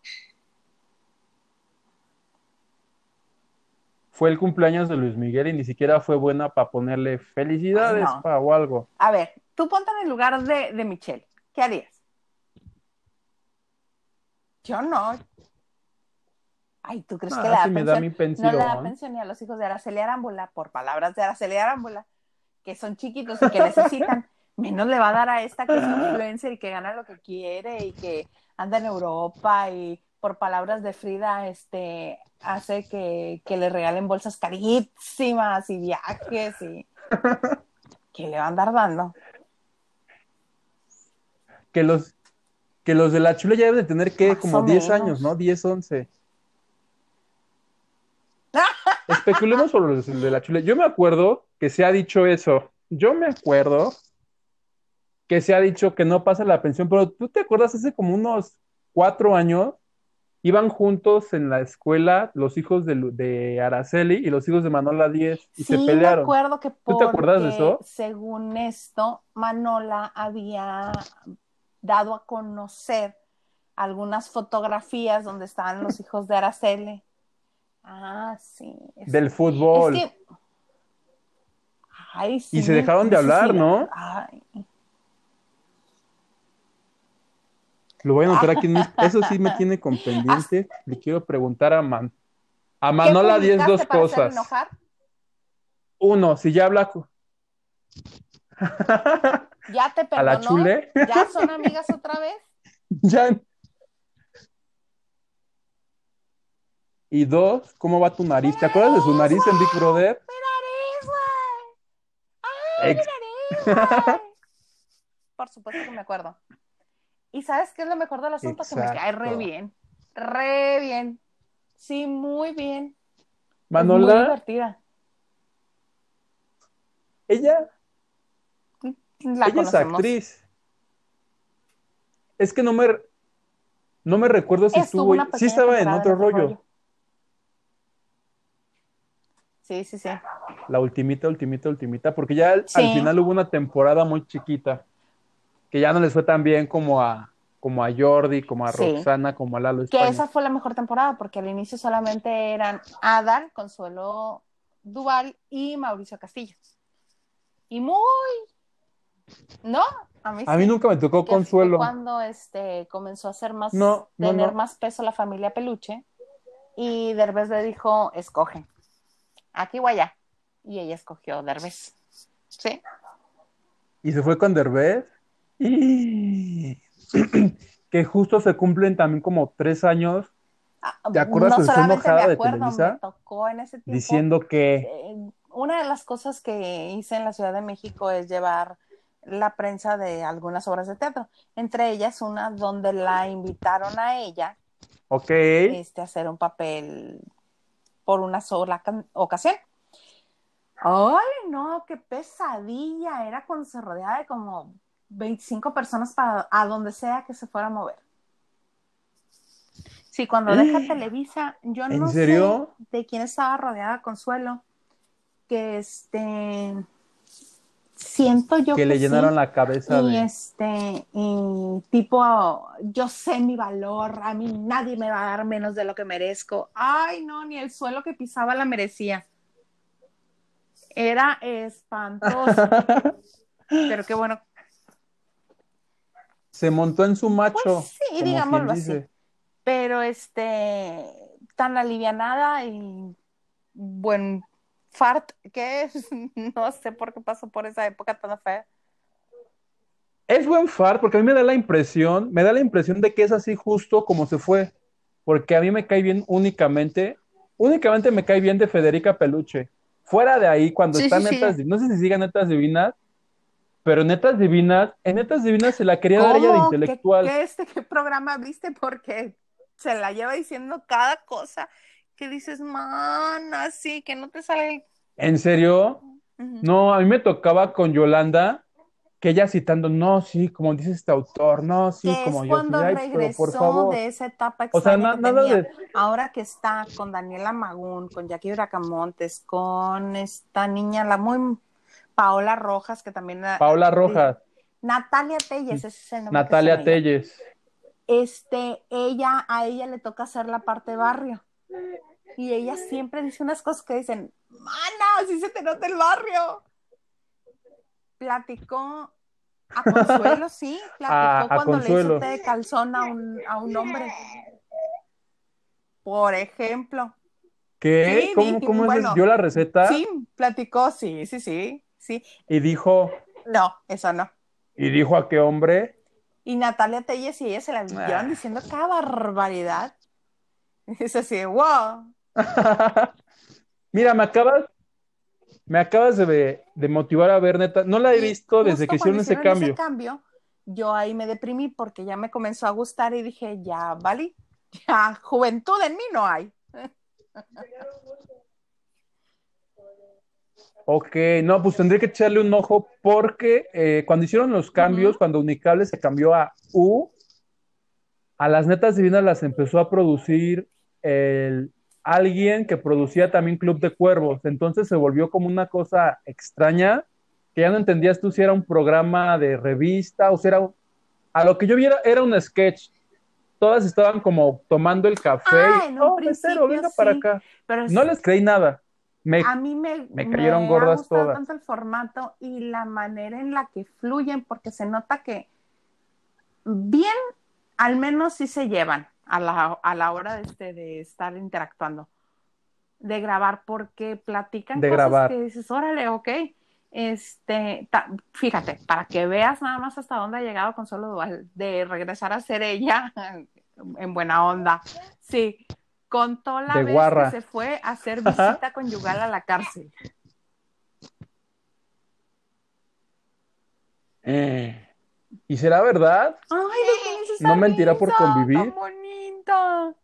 Fue el cumpleaños de Luis Miguel y ni siquiera fue buena para ponerle felicidades o algo. A ver, tú ponte en el lugar de, de Michelle. ¿Qué harías? Yo no. Ay, ¿tú crees que ah, le da, pensión? No le da pensión ni a los hijos de Araceli Arámbula, por palabras de Araceli Arámbula, que son chiquitos y que necesitan, menos le va a dar a esta que es influencer y que gana lo que quiere y que anda en Europa y por palabras de Frida, este, hace que, que le regalen bolsas carísimas y viajes y que le va a andar dando. Que los, que los de la chula ya deben de tener que como o 10 menos. años, ¿no? 10, 11. Especulemos sobre los de la chula. Yo me acuerdo que se ha dicho eso. Yo me acuerdo que se ha dicho que no pasa la pensión, pero tú te acuerdas hace como unos cuatro años, iban juntos en la escuela los hijos de, de Araceli y los hijos de Manola 10 y se Sí, me pelearon. acuerdo que ¿Tú te acuerdas de eso? según esto, Manola había dado a conocer algunas fotografías donde estaban los hijos de Araceli. Ah, sí. es- Del fútbol. Es que- Ay, Y sí, se dejaron de sí, hablar, ¿no? Ay, Lo voy a anotar aquí en mis... Eso sí me tiene con pendiente. Le quiero preguntar a Man. A ¿qué Manola 10 publicaste dos para hacer cosas. enojar? Uno, si ya habla ¿Ya te a la perdonó? chule, ¿Ya son amigas otra vez? ya. Y dos, ¿cómo va tu nariz? ¿Te acuerdas de su nariz en Big Brother? ¡Mi nariz, güey! ¡Ay, mi nariz, güey! Por supuesto que me acuerdo. ¿Y sabes qué es lo mejor del asunto? Que me cae re bien. Re bien. Sí, muy bien. Es muy Manola, divertida. ella, La ella es actriz. Es que no me, no me recuerdo si Estuvo estuvo, sí estaba en otro rollo. Sí, sí, sí. La ultimita, ultimita, ultimita, porque ya al, Sí. al final hubo una temporada muy chiquita, que ya no les fue tan bien como a, como a Jordi, como a Sí. Roxana, como a Lalo Que España. esa fue la mejor temporada, porque al inicio solamente eran Adal, Consuelo Duval y Mauricio Castillo. Y muy. ¿No? A mí A mí sí. nunca me tocó consuelo. cuando este comenzó a hacer más No, no, tener no. más peso la familia peluche y Derbez le dijo escoge aquí o allá y ella escogió Derbez sí Y se fue con Derbez. Y... que justo se cumplen también como tres años Ah, ¿Te acuerdas enojada de acuerdo Televisa? me tocó en ese tiempo diciendo que eh, una de las cosas que hice en la Ciudad de México es llevar la prensa de algunas obras de teatro entre ellas una donde la invitaron a ella ok, este, hacer un papel por una sola ocasión. Ay, no, qué pesadilla. Era cuando se rodeaba de como 25 personas para a donde sea que se fuera a mover. Sí, cuando deja Televisa, yo ¿En no serio? sé de quién estaba rodeada Consuelo, que este siento yo que le sí. llenaron la cabeza Y de... este, y tipo, yo sé mi valor, a mí nadie me va a dar menos de lo que merezco. Ay, no, ni el suelo que pisaba la merecía. Era espantoso, pero qué bueno. Se montó en su macho. Pues sí, digámoslo así. Pero este, tan alivianada y buen fart que es, no sé por qué pasó por esa época tan fea. Es buen fart porque a mí me da la impresión, me da la impresión de que es así justo como se fue. Porque a mí me cae bien únicamente, únicamente me cae bien de Federica Peluche. Fuera de ahí, cuando Sí, está sí, sí. Netas, Di- no sé si sigan Netas Divinas, pero Netas Divinas, en Netas Divinas se la quería dar ella de ¿Cómo? ¿Qué, intelectual. qué este, ¿Qué programa viste? Porque se la lleva diciendo cada cosa que dices, man, así, que no te sale. ¿En serio? No, a mí me tocaba con Yolanda, que ella citando, no, sí, como dice este autor, no, sí, que como es yo, cuando ay, pero por regresó favor. de esa etapa O sea, na- que nada tenía. de, Ahora que está con Daniela Magún, con Jackie Bracamontes, con esta niña, la muy Paola Rojas, que también Paola Rojas, Natalia Telles, ese es el nombre Natalia. Telles. este, ella, a ella le toca hacer la parte barrio. Y ella siempre dice unas cosas que dicen, mana, si se te nota el barrio. Platicó a Consuelo, sí, platicó A- a cuando Consuelo. le hizo té de calzón a un, a un hombre. Por ejemplo. ¿Qué? Sí, ¿Cómo, cómo es? ¿Dio la receta? Sí, platicó, sí, sí, sí. Sí. Y dijo. No, eso no. ¿Y dijo a qué hombre? Y Natalia Telles y ella se la llevan diciendo cada barbaridad. Es así, wow. Mira, me acabas, me acabas de, de, motivar a ver, neta. No la he visto desde que hicieron, ese cambio. ese cambio. Yo ahí me deprimí porque ya me comenzó a gustar y dije, ya, vale, ya, juventud en mí no hay. Ok, no, pues tendré que echarle un ojo porque eh, cuando hicieron los cambios, cuando Unicable se cambió a U, a las netas divinas las empezó a producir el, alguien que producía también Club de Cuervos. Entonces se volvió como una cosa extraña que ya no entendías tú si era un programa de revista o si era. A lo que yo viera era un sketch. Todas estaban como tomando el café. Ah, y, oh, venga para acá. no les creí nada a mí me, me cayeron gordas ha todas. tanto el formato y la manera en la que fluyen, porque se nota que bien, al menos sí se llevan a la, a la hora de, este, de estar interactuando, de grabar, porque platican de cosas grabar. que dices, órale, ok. Este, fíjate, para que veas nada más hasta dónde ha llegado con solo de regresar a ser ella en buena onda. Sí, contó la vez que se fue a hacer visita conyugal a la cárcel. Eh, ¿Y será verdad? Ay, no mentirá por convivir. bonito.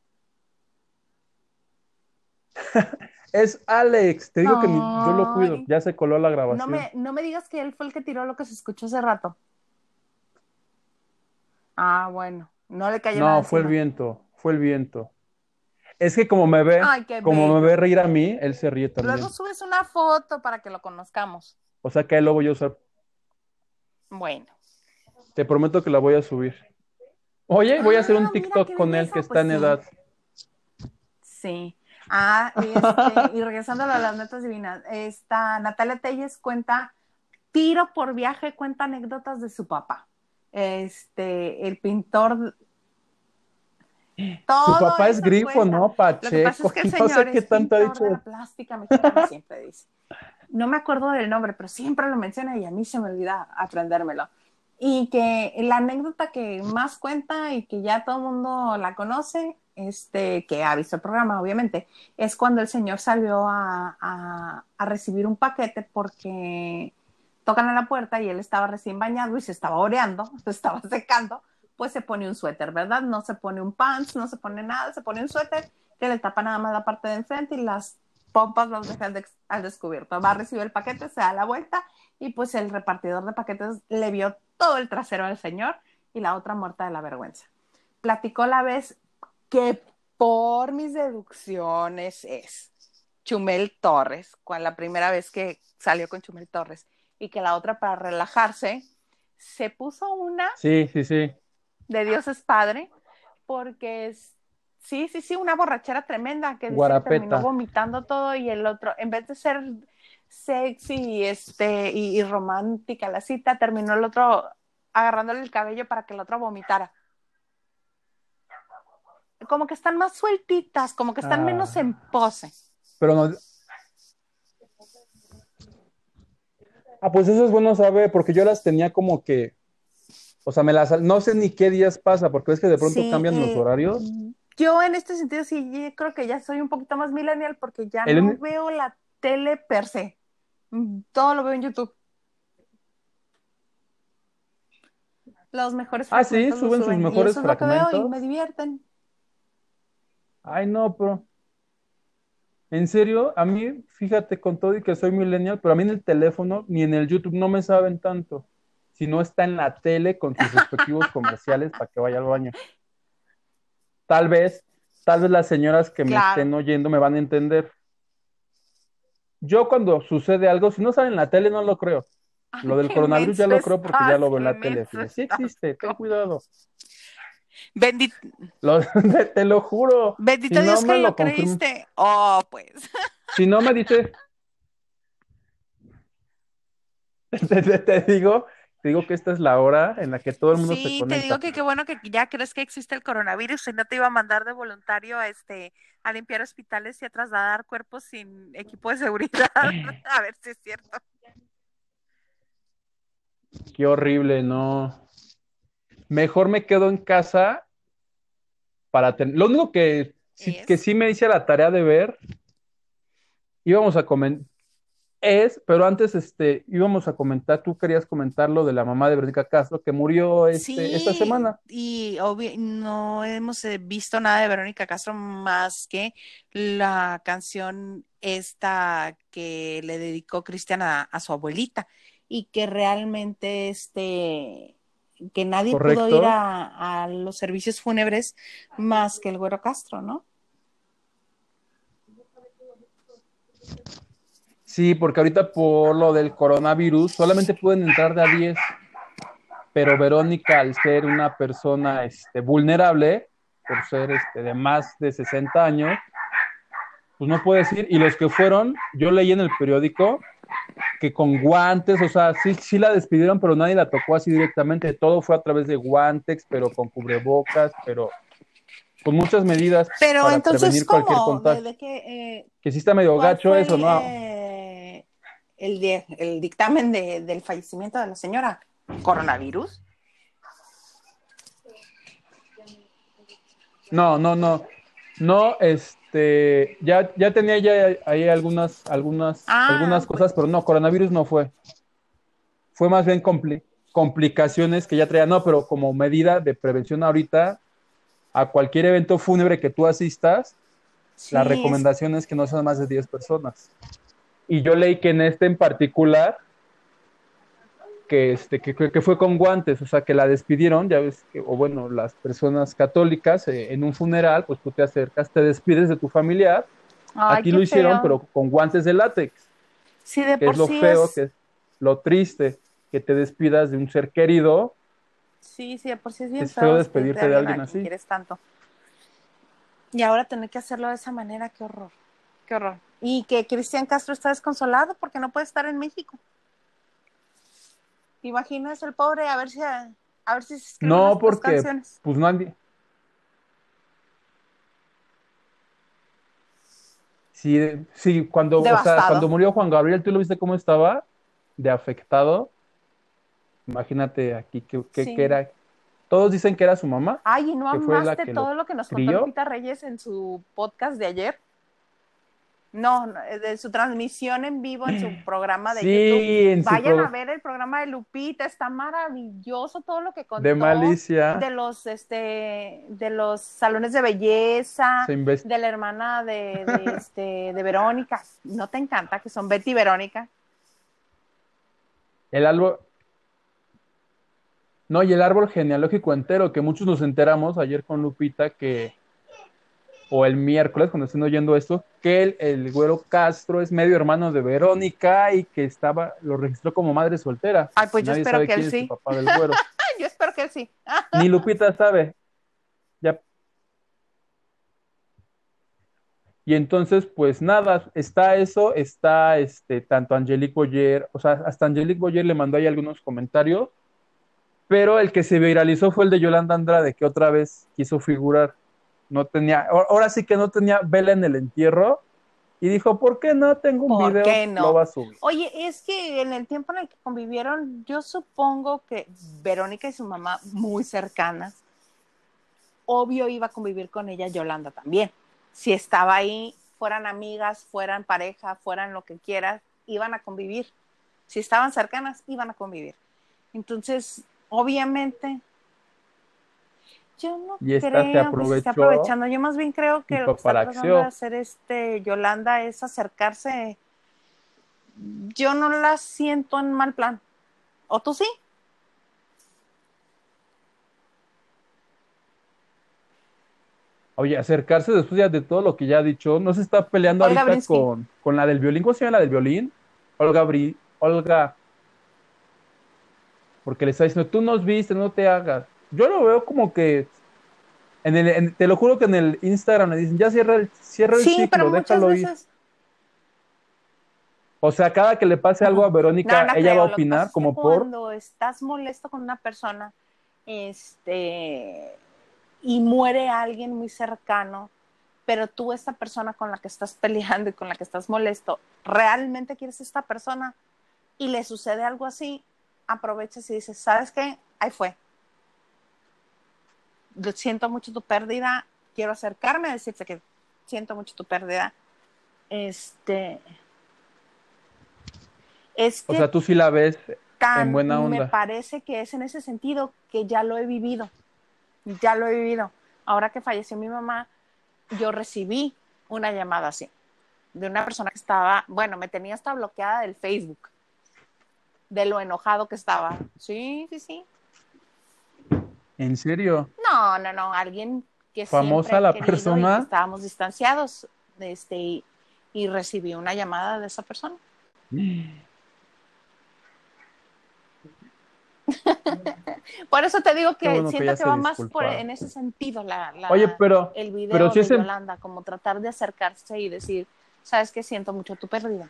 es Alex, te digo que yo lo cuido, ya se coló la grabación. No me, no me digas que él fue el que tiró lo que se escuchó hace rato. Ah, bueno, no le cayó No, fue el viento, fue el viento. Es que como me ve, como me ve reír a mí, él se ríe también. Luego subes una foto para que lo conozcamos. O sea que luego voy a usar. Bueno. Te prometo que la voy a subir. Oye, voy a hacer un ah, TikTok con él que está en pues edad. Sí. Ah, este, y regresando a las netas divinas, esta Natalia Telles cuenta, tiro por viaje, cuenta anécdotas de su papá. Este, el pintor su papá es grifo, ¿no? Pacheco. que no sé qué tanto ha dicho. De la plástica mexicana siempre dice. No me acuerdo del nombre, pero siempre lo menciona y a mí se me olvida aprendérmelo. Y que la anécdota que más cuenta y que ya todo el mundo la conoce, este, que ha visto el programa, obviamente, es cuando el señor salió a, a, recibir un paquete porque tocan a la puerta y él estaba recién bañado y se estaba oreando, se estaba secando pues se pone un suéter, ¿verdad? No se pone un pants, no se pone nada, se pone un suéter que le tapa nada más la parte de enfrente y las pompas las deja al, descubierto. Va a recibir el paquete, se da la vuelta y pues el repartidor de paquetes le vio todo el trasero al señor y la otra muerta de la vergüenza. Platicó la vez que por mis deducciones es Chumel Torres, cuando la primera vez que salió con Chumel Torres, y que la otra para relajarse se puso una. Sí, sí, sí de Dios es Padre, porque es, sí, sí, sí, una borrachera tremenda que terminó vomitando todo y el otro, en vez de ser sexy este, y, romántica la cita, terminó el otro agarrándole el cabello para que el otro vomitara. Como que están más sueltitas, como que están menos en pose. Pero no. Ah, pues eso es bueno saber, porque yo las tenía como que o sea, me las, no sé ni qué días pasa, porque es que de pronto cambian los eh, horarios. Yo en este sentido sí creo que ya soy un poquito más millennial porque ya no veo la tele per se. Mm, todo lo veo en YouTube. Los mejores Ah, sí, suben, sus mejores y eso Es lo que veo y me divierten. Ay, no, pero. En serio, a mí, fíjate con todo y que soy millennial, pero a mí en el teléfono ni en el YouTube no me saben tanto si no está en la tele con sus respectivos comerciales para que vaya al baño. Tal vez, tal vez las señoras que me estén oyendo me van a entender. Yo cuando sucede algo, si no sale en la tele, no lo creo. Lo del coronavirus ya lo creo porque ya lo veo en la tele. Sí existe, ten cuidado. Bendito. te lo juro. Bendito Dios que lo, creíste. Oh, pues. Si no me dice. te, digo te digo que esta es la hora en la que todo el mundo se conecta. Sí, te digo que qué bueno que ya crees que existe el coronavirus y no te iba a mandar de voluntario a, este, a limpiar hospitales y a trasladar cuerpos sin equipo de seguridad. a ver si es cierto. Qué horrible, no. Mejor me quedo en casa para tener. Lo único que sí, que sí me hice la tarea de ver, íbamos a comentar, es, pero antes este, íbamos a comentar, tú querías comentar lo de la mamá de Verónica Castro, que murió este, esta semana. y no hemos eh, visto nada de Verónica Castro más que la canción esta que le dedicó Cristian a, a su abuelita y que realmente este que nadie pudo ir a, a los servicios fúnebres más que el Güero Castro, ¿no? Sí, porque ahorita por lo del coronavirus solamente pueden entrar de a 10, pero Verónica, al ser una persona este, vulnerable, por ser este, de más de 60 años, pues no puede ir. Y los que fueron, yo leí en el periódico que con guantes, o sea, sí, sí la despidieron, pero nadie la tocó así directamente. Todo fue a través de guantes, pero con cubrebocas, pero con muchas medidas Pero para entonces, prevenir cualquier contagio. ¿De, de qué, eh, Que sí está medio ¿Cuál gacho eso, el, ¿no? eh, el, de- el dictamen de- del fallecimiento de la señora? ¿Coronavirus? No, no, no. No, este, ya, ya tenía ya ahí algunas, algunas, Ah, algunas pues. cosas, pero no, coronavirus no fue. Fue más bien compli- complicaciones que ya traía, no, pero como medida de prevención ahorita, a cualquier evento fúnebre que tú asistas, la recomendación es que no sean más de 10 personas. Y yo leí que en este en particular, que, este, que, que fue con guantes, o sea, que la despidieron, ya ves, que, o bueno, las personas católicas eh, en un funeral, pues tú te acercas, te despides de tu familiar. Ay, Aquí lo hicieron, feo. pero con guantes de látex, Sí, de que por es lo sí feo, es- que es lo triste, que te despidas de un ser querido. Sí, sí, de por sí es bien Es feo feo despedirte de alguien a quien así. quieres tanto. Y ahora tener que hacerlo de esa manera, qué horror, qué horror. Y que Cristian Castro está desconsolado porque no puede estar en México. ¿Te imaginas el pobre a ver si a, a ver si se escribe No, porque, canciones? pues no han... Sí, sí, cuando, o sea, Devastado. cuando murió Juan Gabriel, ¿tú lo viste cómo estaba? De afectado. Imagínate aquí que, que- Sí. que era. Todos dicen que era su mamá. Ay, ¿y no amaste todo lo que nos contó. Lupita Reyes en su podcast de ayer? No, eh, de su transmisión en vivo en su programa de Sí, YouTube. Vayan pro- a ver el programa de Lupita, está maravilloso todo lo que contó de malicia. de los este de los salones de belleza, invest- de la hermana de, de, este de Verónica. ¿No te encanta que son Betty y Verónica? El árbol. No, y el árbol genealógico entero, que muchos nos enteramos ayer con Lupita que, o el miércoles, cuando estén oyendo esto, que el, el güero Castro es medio hermano de Verónica y que estaba, lo registró como madre soltera. Ay, pues yo espero que él sí. papá del güero. Yo espero que él sí. Ni Lupita sabe. Ya. Y entonces, pues nada, está eso, está este, tanto Angelique Boyer, o sea, hasta Angelique Boyer le mandó ahí algunos comentarios, pero el que se viralizó fue el de Yolanda Andrade, que otra vez quiso figurar. No tenía, ahora sí que no tenía vela en el entierro, y dijo, ¿por qué no? Tengo un ¿Por video, qué no? lo va a subir. Oye, es que en el tiempo en el que convivieron, yo supongo que Verónica y su mamá muy cercanas, obvio iba a convivir con ella Yolanda también. Si estaba ahí, fueran amigas, fueran pareja, fueran lo que quieras, iban a convivir. Si estaban cercanas, iban a convivir. Entonces, obviamente, yo no Y esta se creo que se esté aprovechando. Yo más bien creo que lo que está tratando de hacer este Yolanda es acercarse. Yo no la siento en mal plan. ¿O tú sí? Oye, acercarse después ya de todo lo que ya ha dicho, no se está peleando Olga ahorita con, con la del violín. ¿Cómo se llama la del violín? Olga Bri, Olga. Porque le está diciendo, tú nos viste, no te hagas. Yo lo veo como que, en el, en- te lo juro que en el Instagram le dicen, ya cierra el, cierra el Sí, ciclo, pero déjalo ir. veces. O sea, cada que le pase algo a Verónica, No, no ella creo. va a opinar es como por... Cuando estás molesto con una persona, este, y muere alguien muy cercano, pero tú, esta persona con la que estás peleando y con la que estás molesto, realmente quieres a esta persona y le sucede algo así, aprovechas y dices, ¿sabes qué? Ahí fue. Siento mucho tu pérdida, quiero acercarme a decirte que siento mucho tu pérdida. Este. Es o sea, tú sí la ves en buena onda. Me parece que es en ese sentido que ya lo he vivido. Ya lo he vivido. Ahora que falleció mi mamá, yo recibí una llamada así de una persona que estaba, bueno, me tenía hasta bloqueada del Facebook, de lo enojado que estaba. Sí, sí, sí. ¿En serio? No, no, no, alguien que famosa la persona. estábamos distanciados, este, y, recibí una llamada de esa persona. por eso te digo que siento que, va más por, en ese sentido la, Oye, pero, el video pero de Yolanda, como tratar de acercarse y decir, sabes que siento mucho tu pérdida.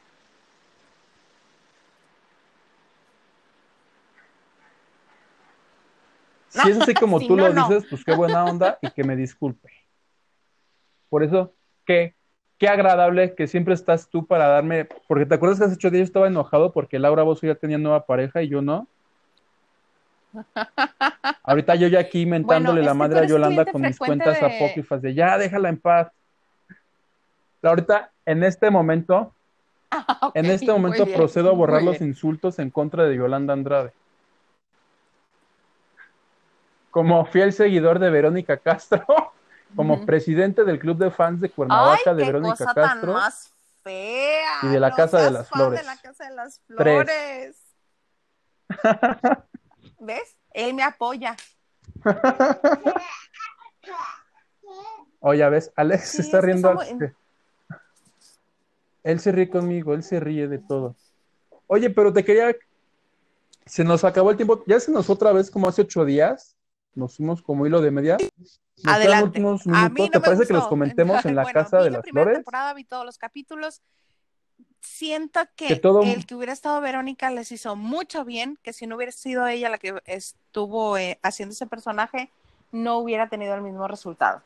Si es así como tú lo dices, pues qué buena onda y que me disculpe. Por eso, qué, qué agradable que siempre estás tú para darme, porque te acuerdas que hace ocho días yo estaba enojado porque Laura Bozo ya tenía nueva pareja y yo no. Ahorita yo ya aquí mentándole la madre a Yolanda con mis cuentas apócrifas de ya, déjala en paz. Ahorita, en este momento, ah, en este momento procedo a borrar los insultos en contra de Yolanda Andrade. Como fiel seguidor de Verónica Castro, como presidente del club de fans de Cuernavaca de Verónica Castro. más fea. Y de la Casa de las Flores. De la Casa de las Flores. ¿Ves? Él me apoya. Oye, ¿ves? Alex se está riendo. Él se ríe conmigo, él se ríe de todo. Oye, pero te quería. Se nos acabó el tiempo. Ya se nos otra vez, como hace ocho días. Nos fuimos como hilo de media. Adelante. Últimos minutos. ¿Te parece que los comentemos en la casa de las flores? temporada vi todos los capítulos. Siento que, el que hubiera estado Verónica les hizo mucho bien, que si no hubiera sido ella la que estuvo eh, haciendo ese personaje, no hubiera tenido el mismo resultado.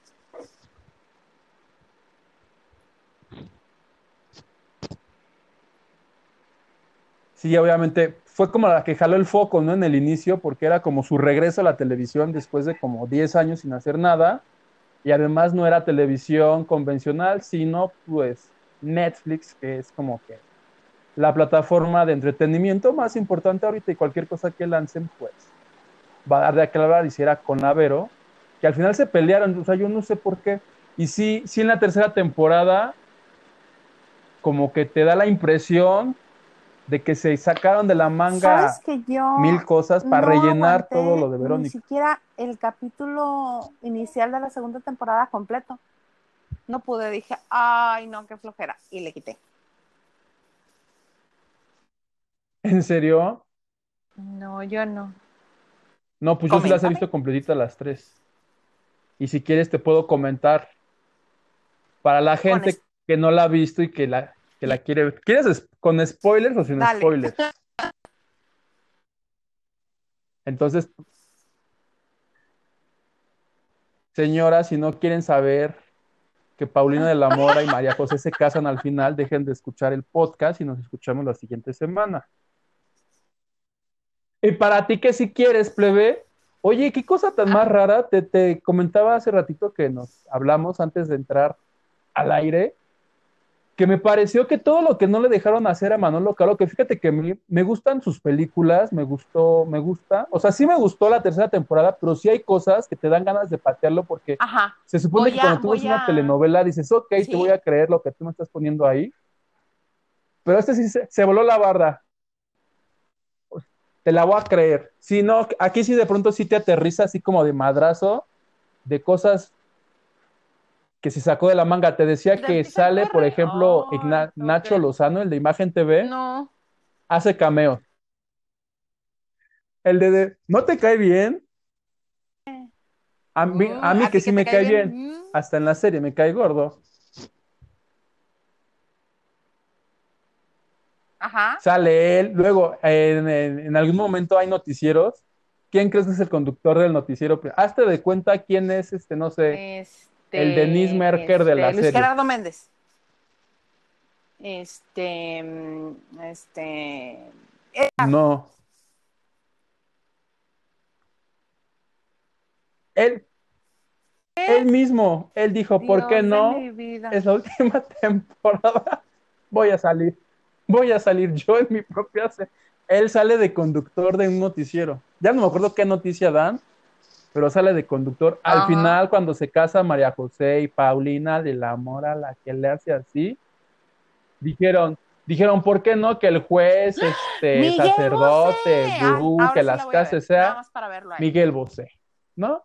sí, obviamente fue como la que jaló el foco, ¿no? En el inicio, porque era como su regreso a la televisión después de como 10 años sin hacer nada. Y además no era televisión convencional, sino pues Netflix, que es como que la plataforma de entretenimiento más importante ahorita y cualquier cosa que lancen, pues va a dar de aclarar y si era con Avero, que al final se pelearon, o sea, yo no sé por qué. Y sí, sí en la tercera temporada, como que te da la impresión de que se sacaron de la manga mil cosas para rellenar todo lo de Verónica. Ni siquiera el capítulo inicial de la segunda temporada completo. No pude, dije, ay, no, qué flojera. Y le quité. ¿En serio? No, yo no. No, pues yo sí las he visto completitas las tres. Y si quieres te puedo comentar. Para la gente que no la ha visto y que la, que la quiere ver. ¿Quieres con spoilers o sin spoilers? Entonces, señoras, si no quieren saber que Paulina de la Mora y María José se casan al final, dejen de escuchar el podcast y nos escuchamos la siguiente semana. Y para ti que si quieres, plebe, oye, qué cosa tan más rara, te, te comentaba hace ratito que nos hablamos antes de entrar al aire, que me pareció que todo lo que no le dejaron hacer a Manolo Caro, que fíjate que me, gustan sus películas, me gustó, me gusta, o sea, sí me gustó la tercera temporada, pero sí hay cosas que te dan ganas de patearlo porque se supone que cuando tú ves una telenovela dices, ok, te voy a creer lo que tú me estás poniendo ahí, pero este sí se, voló la barda. Te la voy a creer. Si no, aquí sí de pronto sí te aterriza así como de madrazo de cosas que se sacó de la manga. Te decía que sale, por ejemplo, Nacho Lozano, el de Imagen TV. No. Hace cameo. El de, ¿no te cae bien? A mí, a mí que sí me cae bien. Mm. Hasta en la serie me cae gordo. Ajá. Sale él. Luego, en, en, algún momento hay noticieros. ¿Quién crees que es el conductor del noticiero? Hazte de cuenta quién es, este, no sé. Este, El Denis Merker de la este, Luis serie. Gerardo Méndez. Este, mm, este. No. Él, ¿Eh? él mismo, él dijo, ¿por qué no? Es la última temporada. Voy a salir, voy a salir yo en mi propia. Él sale de conductor de un noticiero. Ya no me acuerdo qué noticia dan, pero sale de conductor. Al Ajá. final, cuando se casa María José y Paulina del amor a la que le hace así, dijeron, dijeron, ¿por qué no que el juez, este, Miguel sacerdote, Bosé. Gurú, que sí las la Nada sea. Miguel Bosé, ¿no?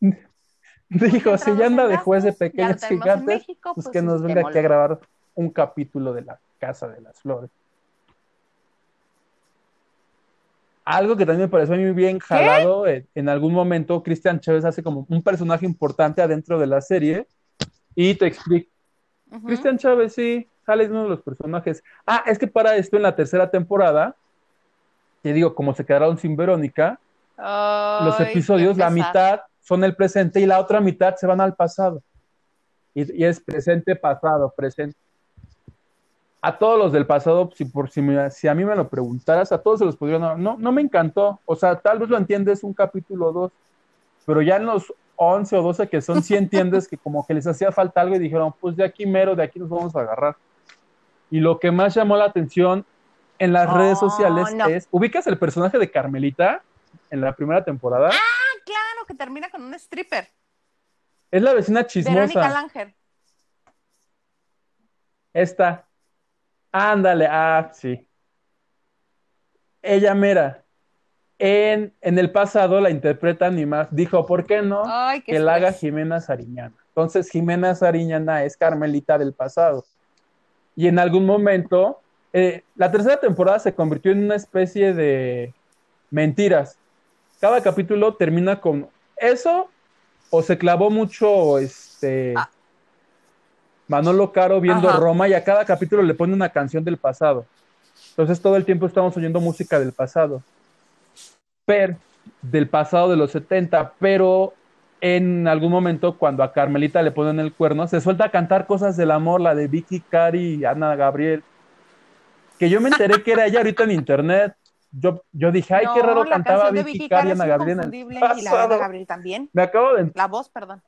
Dijo, si ya anda de juez de pequeños gigantes, pues que nos venga aquí a grabar un capítulo de la Casa de las Flores. Algo que también me pareció muy bien jalado, en algún momento Cristian Chávez hace como un personaje importante adentro de la serie y te explica, Cristian Chávez sí, sale uno de los personajes. Ah, es que para esto en la tercera temporada, te digo, como se quedaron sin Verónica, los episodios, la mitad son el presente y la otra mitad se van al pasado. Y, y es presente, pasado, presente. A todos los del pasado, si, por, si, me- si a mí me lo preguntaras, a todos se los podrían dar. No, no me encantó. O sea, tal vez lo entiendes un capítulo o dos, pero ya en los 11 o 12 que son, sí entiendes que como que les hacía falta algo y dijeron, pues de aquí mero, de aquí nos vamos a agarrar. Y lo que más llamó la atención en las Oh, redes sociales no. es, ¿ubicas el personaje de Carmelita en la primera temporada? Ah, claro, que termina con un stripper. Es la vecina Verónica chismosa. Langer. Esta. Ándale, ah, sí. Ella mera. En, en el pasado la interpretan y más. Dijo, ¿por qué no? Ay, qué que la haga. Jimena Sariñana. Entonces, Jimena Sariñana es Carmelita del pasado. Y en algún momento, eh, la tercera temporada se convirtió en una especie de mentiras. Cada capítulo termina con eso, o se clavó mucho este Ah. Manolo Caro viendo Ajá. Roma y a cada capítulo le pone una canción del pasado. Entonces todo el tiempo estamos oyendo música del pasado. Pero, del pasado de los 70, pero en algún momento cuando a Carmelita le ponen el cuerno, se suelta a cantar cosas del amor, la de Vicky, Cari y Ana Gabriel. Que yo me enteré que era ella ahorita en internet. Yo, yo dije, ay, qué raro cantaba Vicky, Vicky Cari y Ana Gabriel en el inconfundible, y la de Ana. Gabriel también. Me acabo de... La voz, perdón.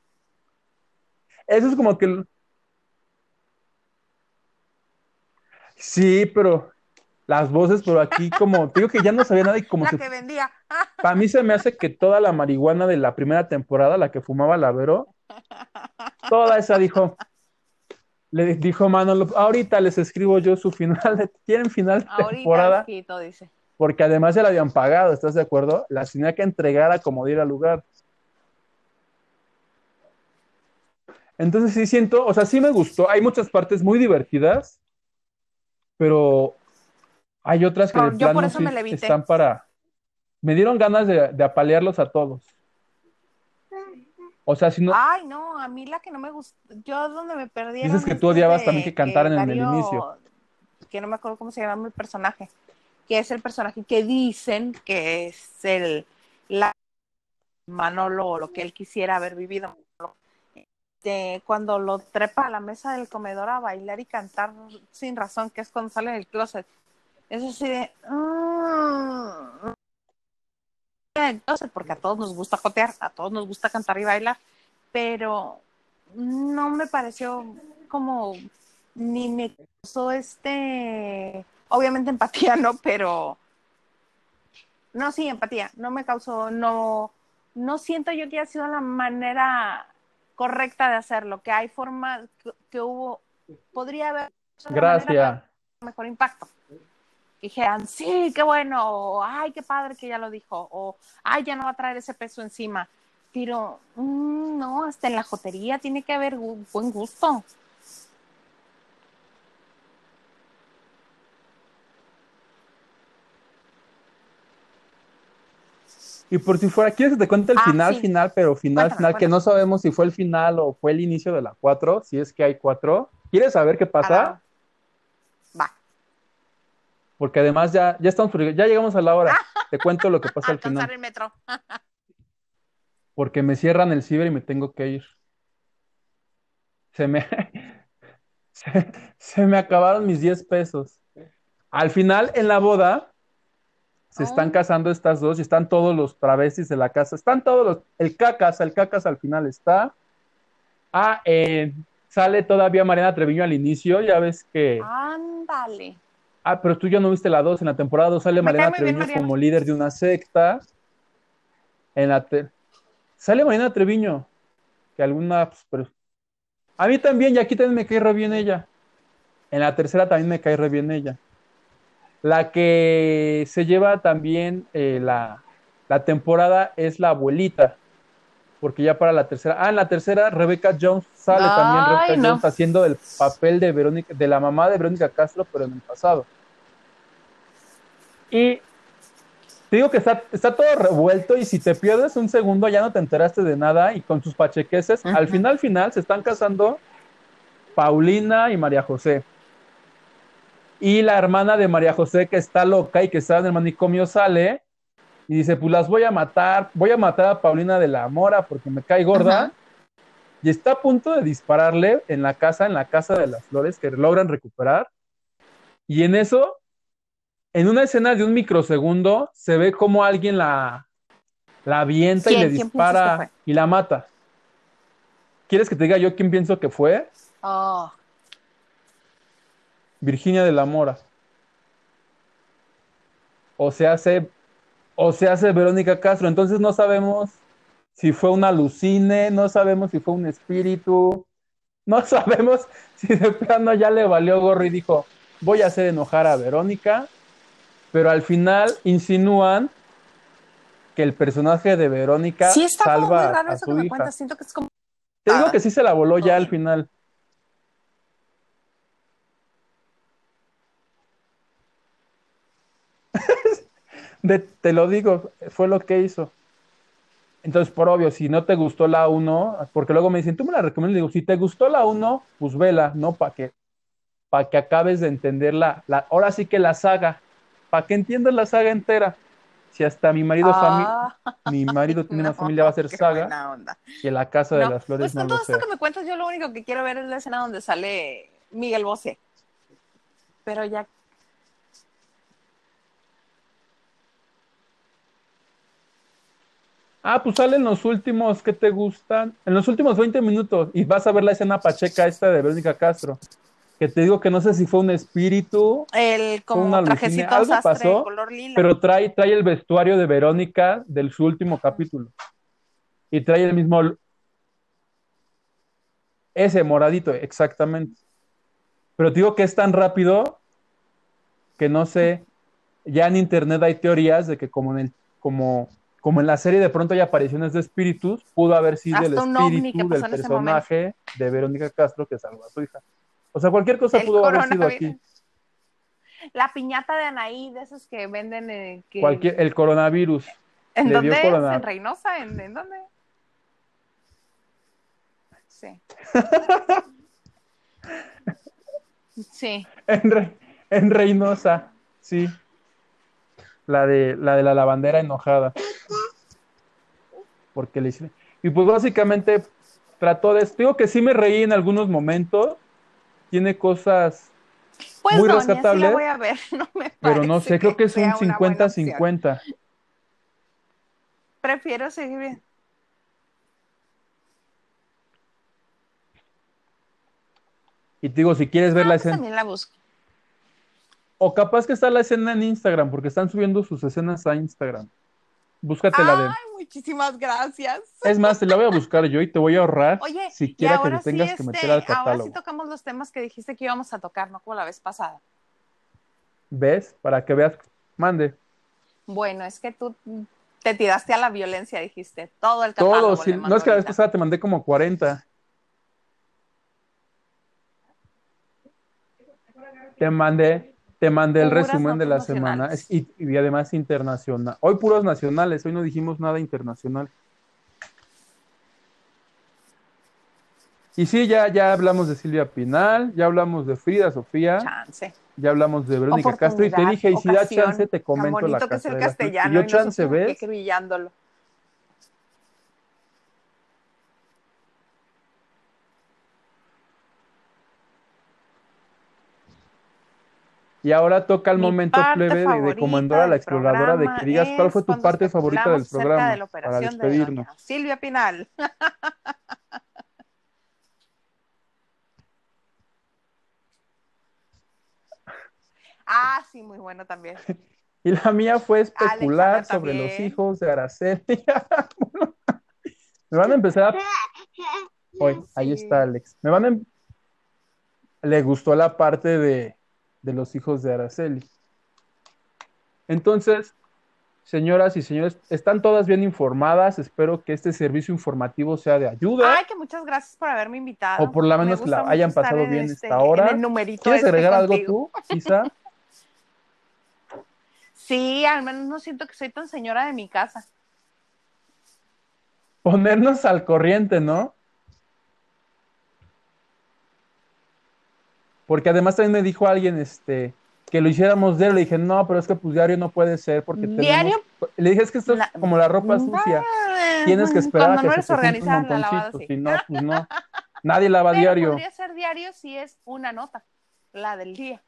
Eso es como que... Sí, pero las voces por aquí como... Te digo que ya no sabía nada y como la si que vendía. Para mí se me hace que toda la marihuana de la primera temporada, la que fumaba la Vero, toda esa dijo, le dijo Manolo, ahorita les escribo yo su final, de, ¿quieren final de Ahorita temporada? dice. Porque además ya la habían pagado, ¿estás de acuerdo? La tenía que entregar a como diera lugar. Entonces sí siento, o sea, sí me gustó, hay muchas partes muy divertidas, pero hay otras que No, de yo plano por eso sí me están para... Me dieron ganas de, de apalearlos a todos. O sea, si no... Ay, no, a mí la que no me gustó, yo donde me perdí. Dices que tú odiabas también que cantaran en el inicio. Que no me acuerdo cómo se llama el personaje, que es el personaje que dicen que es el la Manolo o lo que él quisiera haber vivido. Este, cuando lo trepa a la mesa del comedor a bailar y cantar sin razón, que es cuando sale del closet. Es así de. mm, del closet, porque a todos nos gusta jotear, a todos nos gusta cantar y bailar, pero no me pareció como ni me causó este, obviamente empatía, ¿no? Pero no, sí, empatía, no me causó, no, no siento yo que haya sido la manera correcta de hacerlo, que hay formas que, que hubo, podría haber Gracias. mejor impacto. Que dijeran, sí, qué bueno, o ay, qué padre que ya lo dijo, o ay, ya no va a traer ese peso encima. Pero mm, no, hasta en la jotería tiene que haber buen gusto. Y por si fuera, ¿quieres que te cuente el Ah, final, sí. final, pero final, Cuéntame, final, que no sabemos si fue el final o fue el inicio de la 4, si es que hay 4? ¿Quieres saber qué pasa? Va. Porque además ya, ya estamos, ya llegamos a la hora. Te cuento lo que pasa al final. el metro. Porque me cierran el ciber y me tengo que ir. Se me, se, se me acabaron mis 10 pesos. Al final, en la boda, se están Oh. casando estas dos y están todos los travestis de la casa, están todos los, el cacas, el cacas al final está. Ah, eh, sale todavía Mariana Treviño al inicio, ya ves que... Ándale. Ah, pero tú ya no viste la 2. En la temporada 2 sale Mariana bien Treviño Mariana. como líder de una secta. En la te- Sale Mariana Treviño. Que alguna. pues, pero- A mí también, y aquí también me cae re bien ella. En la tercera también me cae re bien ella. La que se lleva también eh, la, la temporada es la abuelita. Porque ya para la tercera. Ah, en la tercera, Rebecca Jones sale también. Ay, Rebecca no. Jones haciendo el papel de Verónica, de la mamá de Verónica Castro, pero en el pasado. Y te digo que está, está todo revuelto y si te pierdes un segundo ya no te enteraste de nada y con sus pachequeses, al final, final, se están casando Paulina y María José. Y la hermana de María José que está loca y que está en el manicomio sale y dice, pues las voy a matar, voy a matar a Paulina de la Mora porque me cae gorda. Ajá. Y está a punto de dispararle en la casa, en la casa de las flores que logran recuperar. Y en eso, en una escena de un microsegundo, se ve como alguien la, la avienta y le ¿Quién piensas que dispara y la mata. ¿Quieres que te diga yo quién pienso que fue? Oh, Virginia de la Mora. O se hace, o se hace Verónica Castro. Entonces no sabemos si fue un alucine, no sabemos si fue un espíritu, no sabemos si de plano ya le valió gorro y dijo, voy a hacer enojar a Verónica, pero al final insinúan que el personaje de Verónica sí está muy salva raro a eso que su me hija. cuentas. Siento que es como... Te digo Ah. que sí se la voló ya al final. De- te lo digo, fue lo que hizo. Entonces, por obvio, si no te gustó la 1, porque luego me dicen, tú me la recomiendas, digo, si te gustó la 1, pues vela, ¿no? Para que, para que acabes de entender la, la, ahora sí que la saga, para que entiendas la saga entera. Si hasta mi marido, Ah, mi marido tiene una no, familia, va a ser saga, y en la casa de No, las flores pues no con lo todo sé. esto que me cuentas, yo lo único que quiero ver es la escena donde sale Miguel Bosé. Pero ya. Ah, pues sale en los últimos, ¿qué te gustan? En los últimos 20 minutos y vas a ver la escena pacheca esta de Verónica Castro. Que te digo que no sé si fue un espíritu, El como una trajecito algo sastre pasó, color lila. pero trae, trae el vestuario de Verónica del su último capítulo. Y trae el mismo. Ese moradito, exactamente. Pero te digo que es tan rápido que no sé. Ya en internet hay teorías de que como en el, como, como en la serie de pronto hay apariciones de espíritus, pudo haber sido Hasta el espíritu del personaje de Verónica Castro que salvó a su hija. O sea, cualquier cosa El pudo haber sido aquí. La piñata de Anaí, de esos que venden. eh, que... Cualquier, el coronavirus. ¿En le dónde es? ¿En Reynosa? ¿En, en dónde? Sí. Sí. En, Re- en Reynosa, sí. La de, la de la lavandera enojada. Porque le hice. Y pues básicamente trató de. Digo que sí me reí en algunos momentos. Tiene cosas, Pues Muy doña, sí rescatable, la voy a ver. No me pero no sé, creo que es un sea una buena opción. 50-50. Prefiero seguir bien. Y te digo, si quieres ver Ah, la pues escena. también la busco. O capaz que está la escena en Instagram, porque están subiendo sus escenas a Instagram. Búscate la de. Ay, muchísimas gracias. Es más, te la voy a buscar yo y te voy a ahorrar Oye, y siquiera que ahora te tengas que este, meter al ahora catálogo. sí tocamos los temas que dijiste que íbamos a tocar, no como la vez pasada. ¿Ves? Para que veas. Mande. Bueno, es que tú te tiraste a la violencia, dijiste. Todo el catálogo. Todos, sí. no es que la vez pasada te mandé como 40. Te mandé, te mandé el resumen de la semana y, y además internacional. Hoy puros nacionales, hoy no dijimos nada internacional. Y sí, ya, ya hablamos de Silvia Pinal, ya hablamos de Frida Sofía, Chance. ya hablamos de Verónica Castro y te dije, y si da chance, te comento la que es el castellano. Y yo y chance, nosotros ¿ves? aquí brillándolo. Y ahora toca el Mi momento plebe de, de Comandora la exploradora de que digas cuál fue tu parte favorita del programa de la para operación de despedirnos. doña Silvia Pinal. ah, sí, muy bueno también. Y la mía fue especular sobre los hijos de Araceli. Me van a empezar a... Hoy, ahí está Alex. Me van a... em- Le gustó la parte de, de los hijos de Araceli. Entonces, señoras y señores, están todas bien informadas. Espero que este servicio informativo sea de ayuda. Ay, que muchas gracias por haberme invitado. O por lo Me menos que la hayan pasado en bien este- esta hora. en el numerito ¿Quieres este agregar algo tú, Isa? Sí, al menos no siento que soy tan señora de mi casa. Ponernos al corriente, ¿no? Porque además también me dijo alguien, este, que lo hiciéramos él. Le dije, no, pero es que pues diario no puede ser porque tenemos... ¿Diario? Le dije, es que esto es La- como la ropa sucia. Tienes que esperar a que no se junte un la lavada sí. Si no, pues no. Nadie lava Pero diario. podría ser diario si es una nota, la del día.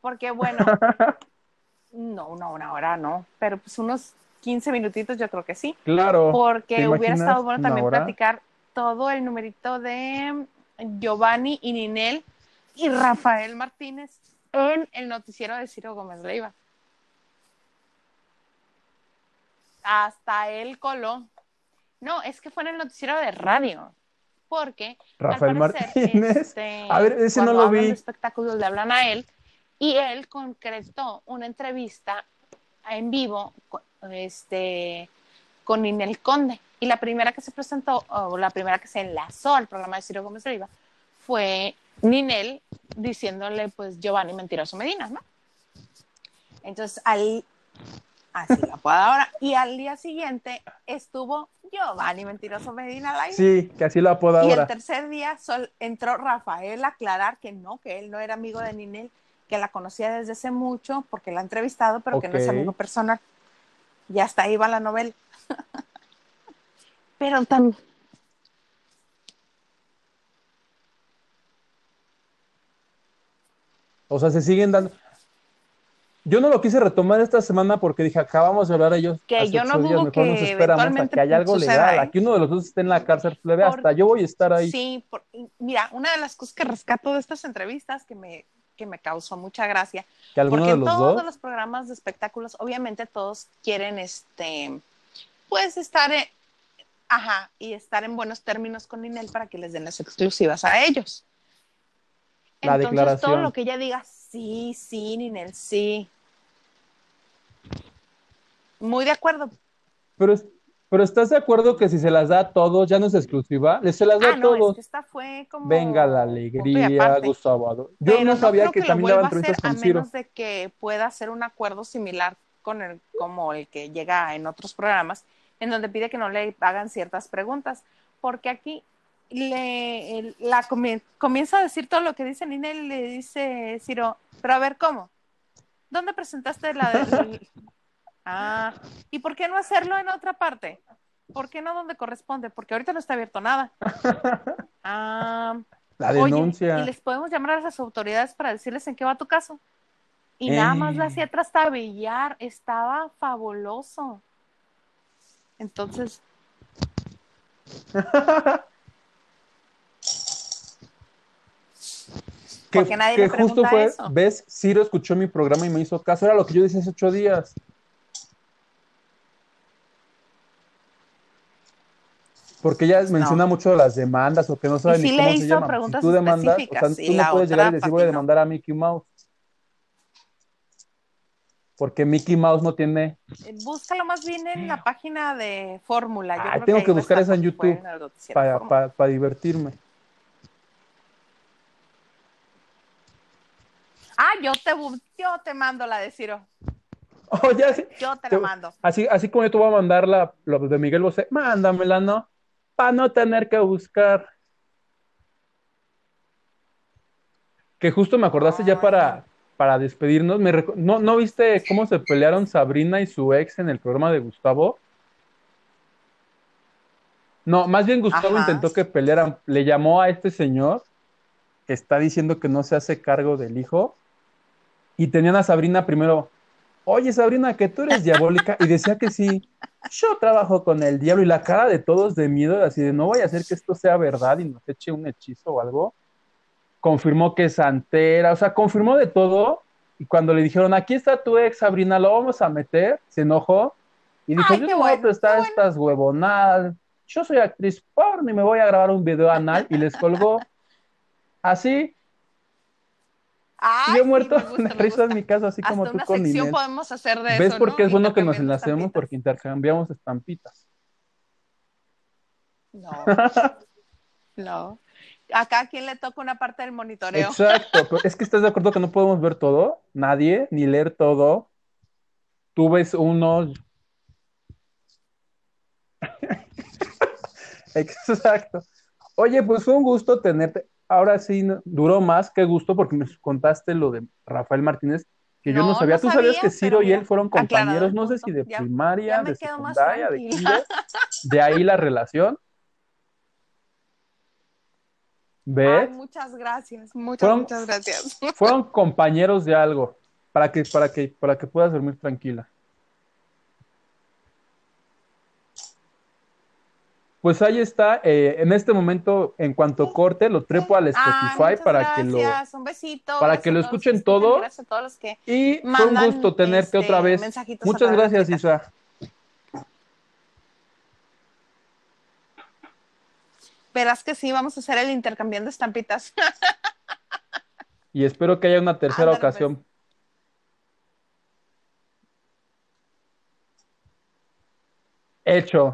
Porque bueno, no, una, una hora no, pero pues unos 15 minutitos yo creo que sí. Claro. Porque ¿te hubiera estado bueno también hora? platicar todo el numerito de Giovanni y Ninel y Rafael Martínez en el noticiero de Ciro Gómez Leiva. Hasta el coló. No, es que fue en el noticiero de radio. Porque Rafael parecer, Martínez. este, A ver, ese no lo vi. espectáculos le hablan a él y él concretó una entrevista en vivo este, con Ninel Conde. Y la primera que se presentó, o la primera que se enlazó al programa de Ciro Gómez Leiva, fue Ninel diciéndole, pues, Giovanni Mentiroso Medina, ¿no? Entonces, al, así la ahora, y al día siguiente estuvo Giovanni Mentiroso Medina al aire. Sí, que así la apoda Y el tercer día sol- entró Rafael a aclarar que no, que él no era amigo de Ninel, que la conocía desde hace mucho porque la ha entrevistado, pero que no es amigo personal. Y hasta ahí va la novela. pero tan... O sea, se siguen dando. Yo no lo quise retomar esta semana porque dije, acabamos de hablar de ellos. Que hace yo no dudo mejor nos que esperamos a que haya algo suceda, legal. ¿eh? Aquí uno de los dos esté en la cárcel, plebe, Por- hasta yo voy a estar ahí. Sí, por- mira, una de las cosas que rescato de estas entrevistas que me, que me causó mucha gracia que porque de los todos dos. los programas de espectáculos, obviamente todos quieren este, pues estar, en- ajá, y estar en buenos términos con Ninel para que les den las exclusivas a ellos. La Entonces declaración. todo lo que ella diga, sí, sí, Ninel, sí. Muy de acuerdo. Pero, pero ¿estás de acuerdo que si se las da a todos, ya no es exclusiva? Les se las da Ah, a no, es todos. que esta fue como Venga la alegría. Gustavo Adolfo. Yo Pero no sabía que, lo también daba vuelva a hacer entrevistas a con Ciro. menos de que pueda hacer un acuerdo similar con el como el que llega en otros programas en donde pide que no le hagan ciertas preguntas porque aquí le el- la comie- comienza a decir todo lo que dice Nina y le dice Ciro pero a ver cómo dónde presentaste la del ah y por qué no hacerlo en otra parte ¿Por qué no donde corresponde? Porque ahorita no está abierto nada. Ah, La Oye, denuncia. y les podemos llamar a las autoridades para decirles en qué va tu caso. Y nada más la hacía trastabillar, estaba fabuloso. Entonces, que, nadie que justo fue, eso. ves, Ciro escuchó mi programa y me hizo caso. Era lo que yo decía hace ocho días. Porque ella menciona mucho las demandas o que no sabe Y ni cómo le se hizo llaman. preguntas si tú demandas, o sea, tú no puedes llegar y decir voy a demandar a Mickey Mouse. Porque Mickey Mouse no tiene. eh, búscalo más bien en la página de Fórmula. Ah, tengo que a buscar esa en YouTube noticiero para Fórmula. divertirme. Ah, yo te, yo te mando la de Ciro. Oh, ya. Yo te Te- la mando. Así, así como yo te voy a mandar la, lo de Miguel Bosé, mándamela, ¿no? Para no tener que buscar. Que justo me acordaste ya para, para despedirnos. Me ¿No, ¿No viste cómo se pelearon Sabrina y su ex en el programa de Gustavo? No, más bien Gustavo Ajá. intentó que pelearan. Le llamó a este señor que está diciendo que no se hace cargo del hijo. Y tenían a Sabrina primero, oye Sabrina, que tú eres diabólica, y decía que sí, yo trabajo con el diablo, y la cara de todos de miedo, así de no voy a hacer que esto sea verdad y nos eche un hechizo o algo. Confirmó que es santera, o sea, confirmó de todo, y cuando le dijeron, aquí está tu ex Sabrina, lo vamos a meter, se enojó, y dijo, Ay, yo no voy a prestar bueno. estas huevonadas, yo soy actriz porno y me voy a grabar un video anal, y les colgó así, Ay, y yo sí, muerto me gusta, de risa en mi casa, así como Hasta tú una con sección podemos hacer de ¿Ves eso, por ¿no? qué es bueno que nos enlacemos? Porque intercambiamos estampitas. No, no. Acá a quién le toca una parte del monitoreo. Exacto, pero es que estás de acuerdo que no podemos ver todo, nadie, ni leer todo. Tú ves uno. Exacto. Oye, pues fue un gusto tenerte. Ahora sí, duró más que gusto porque me contaste lo de Rafael Martínez, que yo no sabía. no Tú sabías sabía, que Ciro y él fueron compañeros, no sé si de Ya- primaria, ya de secundaria, de kinder. De ahí la relación. Ay, ¿Ves? muchas gracias, muchas, Fueron- muchas gracias. Fueron compañeros de algo para que, para que, para que puedas dormir tranquila. Pues ahí está. eh, en este momento, en cuanto corte, lo trepo al Spotify para que lo. gracias. Un besito. para que lo escuchen todo. Gracias a todos los que Y fue un gusto tenerte este, otra vez. mensajitos a Muchas de gracias. Isa. Verás que sí, vamos a hacer el intercambiando estampitas. Y espero que haya una tercera pues. ocasión. Hecho.